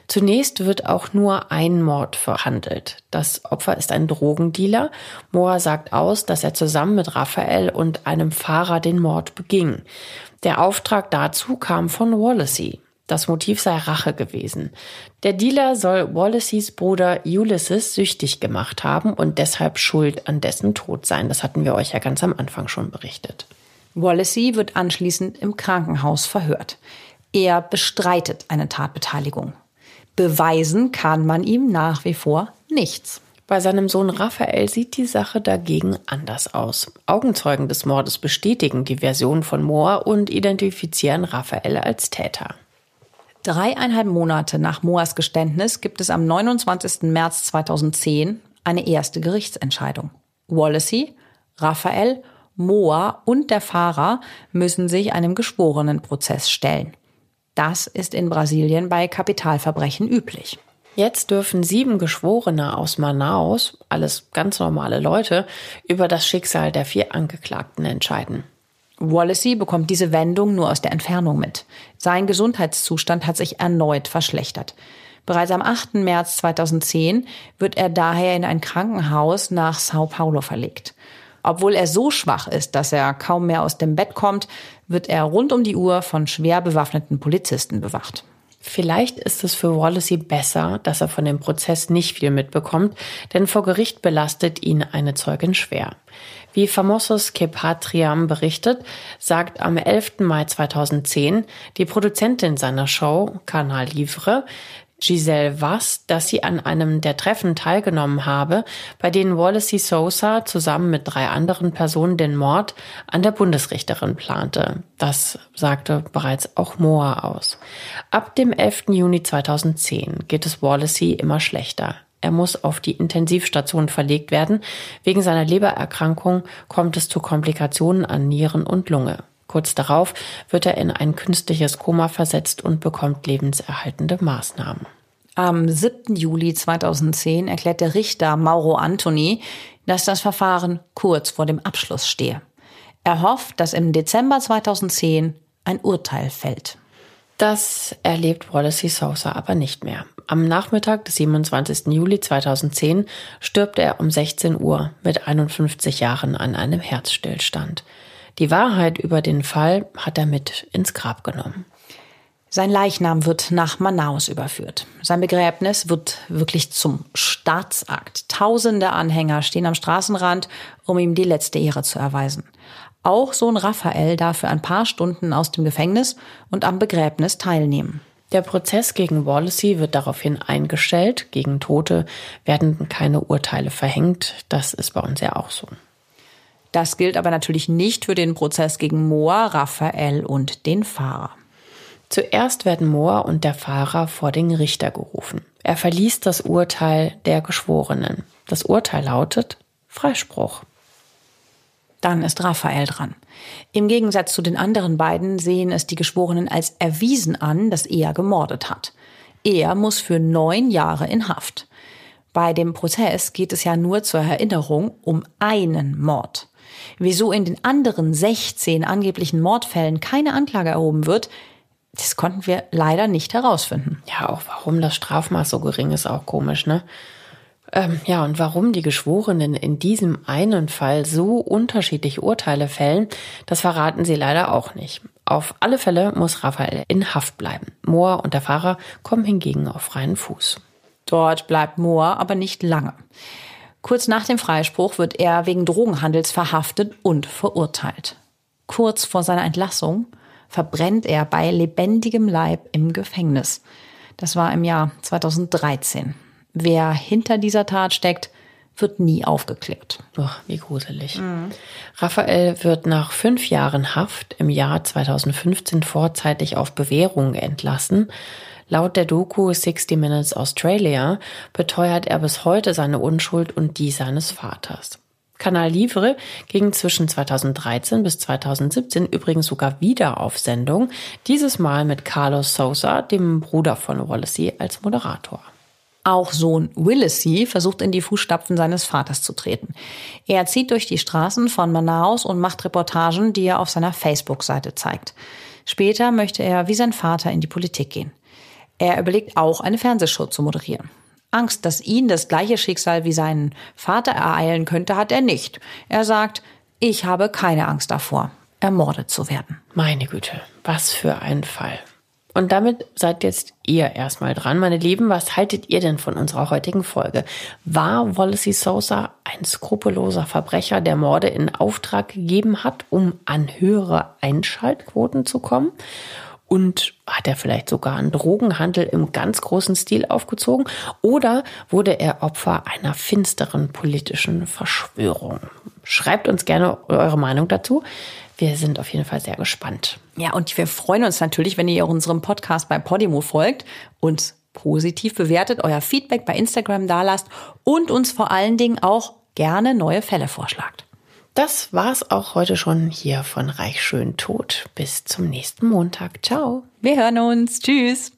Zunächst wird auch nur ein Mord verhandelt. Das Opfer ist ein Drogendealer. Mohr sagt aus, dass er zusammen mit Raphael und einem Fahrer den Mord beging. Der Auftrag dazu kam von Wallacey. Das Motiv sei Rache gewesen. Der Dealer soll Wallaceys Bruder Ulysses süchtig gemacht haben und deshalb schuld an dessen Tod sein. Das hatten wir euch ja ganz am Anfang schon berichtet. Wallacey wird anschließend im Krankenhaus verhört. Er bestreitet eine Tatbeteiligung. Beweisen kann man ihm nach wie vor nichts. Bei seinem Sohn Raphael sieht die Sache dagegen anders aus. Augenzeugen des Mordes bestätigen die Version von Moore und identifizieren Raphael als Täter. Dreieinhalb Monate nach Moas Geständnis gibt es am 29. März 2010 eine erste Gerichtsentscheidung. Wallacey, Raphael, Moa und der Fahrer müssen sich einem Geschworenenprozess stellen. Das ist in Brasilien bei Kapitalverbrechen üblich. Jetzt dürfen sieben Geschworene aus Manaus, alles ganz normale Leute, über das Schicksal der vier Angeklagten entscheiden. Wallacey bekommt diese Wendung nur aus der Entfernung mit. Sein Gesundheitszustand hat sich erneut verschlechtert. Bereits am 8. März 2010 wird er daher in ein Krankenhaus nach Sao Paulo verlegt. Obwohl er so schwach ist, dass er kaum mehr aus dem Bett kommt, wird er rund um die Uhr von schwer bewaffneten Polizisten bewacht. Vielleicht ist es für Wallacey besser, dass er von dem Prozess nicht viel mitbekommt, denn vor Gericht belastet ihn eine Zeugin schwer. Wie Famosos Kepatriam berichtet, sagt am 11. Mai 2010 die Produzentin seiner Show, Canal Livre, Giselle Vass, dass sie an einem der Treffen teilgenommen habe, bei denen Wallacey Sosa zusammen mit drei anderen Personen den Mord an der Bundesrichterin plante. Das sagte bereits auch Moa aus. Ab dem 11. Juni 2010 geht es Wallacey immer schlechter. Er muss auf die Intensivstation verlegt werden. Wegen seiner Lebererkrankung kommt es zu Komplikationen an Nieren und Lunge. Kurz darauf wird er in ein künstliches Koma versetzt und bekommt lebenserhaltende Maßnahmen. Am 7. Juli 2010 erklärt der Richter Mauro Antoni, dass das Verfahren kurz vor dem Abschluss stehe. Er hofft, dass im Dezember 2010 ein Urteil fällt. Das erlebt Wallacey Sousa aber nicht mehr. Am Nachmittag des 27. Juli 2010 stirbt er um 16 Uhr mit 51 Jahren an einem Herzstillstand. Die Wahrheit über den Fall hat er mit ins Grab genommen. Sein Leichnam wird nach Manaus überführt. Sein Begräbnis wird wirklich zum Staatsakt. Tausende Anhänger stehen am Straßenrand, um ihm die letzte Ehre zu erweisen. Auch Sohn Raphael darf für ein paar Stunden aus dem Gefängnis und am Begräbnis teilnehmen. Der Prozess gegen Wallacey wird daraufhin eingestellt. Gegen Tote werden keine Urteile verhängt. Das ist bei uns ja auch so. Das gilt aber natürlich nicht für den Prozess gegen Moa, Raphael und den Fahrer. Zuerst werden Moa und der Fahrer vor den Richter gerufen. Er verliest das Urteil der Geschworenen. Das Urteil lautet Freispruch. Dann ist Raphael dran. Im Gegensatz zu den anderen beiden sehen es die Geschworenen als erwiesen an, dass er gemordet hat. Er muss für neun Jahre in Haft. Bei dem Prozess geht es ja nur zur Erinnerung um einen Mord. Wieso in den anderen 16 angeblichen Mordfällen keine Anklage erhoben wird, das konnten wir leider nicht herausfinden. Ja, auch warum das Strafmaß so gering ist, auch komisch, ne? Ähm, ja, und warum die Geschworenen in diesem einen Fall so unterschiedliche Urteile fällen, das verraten sie leider auch nicht. Auf alle Fälle muss Raphael in Haft bleiben. Mohr und der Fahrer kommen hingegen auf freien Fuß. Dort bleibt Mohr aber nicht lange. Kurz nach dem Freispruch wird er wegen Drogenhandels verhaftet und verurteilt. Kurz vor seiner Entlassung verbrennt er bei lebendigem Leib im Gefängnis. Das war im Jahr 2013. Wer hinter dieser Tat steckt, wird nie aufgeklärt. Ach, wie gruselig. Mhm. Raphael wird nach fünf Jahren Haft im Jahr 2015 vorzeitig auf Bewährung entlassen. Laut der Doku 60 Minutes Australia beteuert er bis heute seine Unschuld und die seines Vaters. Kanal Livre ging zwischen 2013 bis 2017 übrigens sogar wieder auf Sendung, dieses Mal mit Carlos Sousa, dem Bruder von Wallacey, als Moderator. Auch Sohn Willissey versucht in die Fußstapfen seines Vaters zu treten. Er zieht durch die Straßen von Manaus und macht Reportagen, die er auf seiner Facebook-Seite zeigt. Später möchte er wie sein Vater in die Politik gehen. Er überlegt auch, eine Fernsehshow zu moderieren. Angst, dass ihn das gleiche Schicksal wie seinen Vater ereilen könnte, hat er nicht. Er sagt, ich habe keine Angst davor, ermordet zu werden. Meine Güte, was für ein Fall. Und damit seid jetzt ihr erstmal dran, meine Lieben. Was haltet ihr denn von unserer heutigen Folge? War Wallacey Sosa ein skrupelloser Verbrecher, der Morde in Auftrag gegeben hat, um an höhere Einschaltquoten zu kommen? Und hat er vielleicht sogar einen Drogenhandel im ganz großen Stil aufgezogen? Oder wurde er Opfer einer finsteren politischen Verschwörung? Schreibt uns gerne eure Meinung dazu. Wir sind auf jeden Fall sehr gespannt. Ja, und wir freuen uns natürlich, wenn ihr unserem Podcast bei Podimo folgt, uns positiv bewertet, euer Feedback bei Instagram dalasst und uns vor allen Dingen auch gerne neue Fälle vorschlagt. Das war's auch heute schon hier von Reich Schön Tot. Bis zum nächsten Montag. Ciao. Wir hören uns. Tschüss.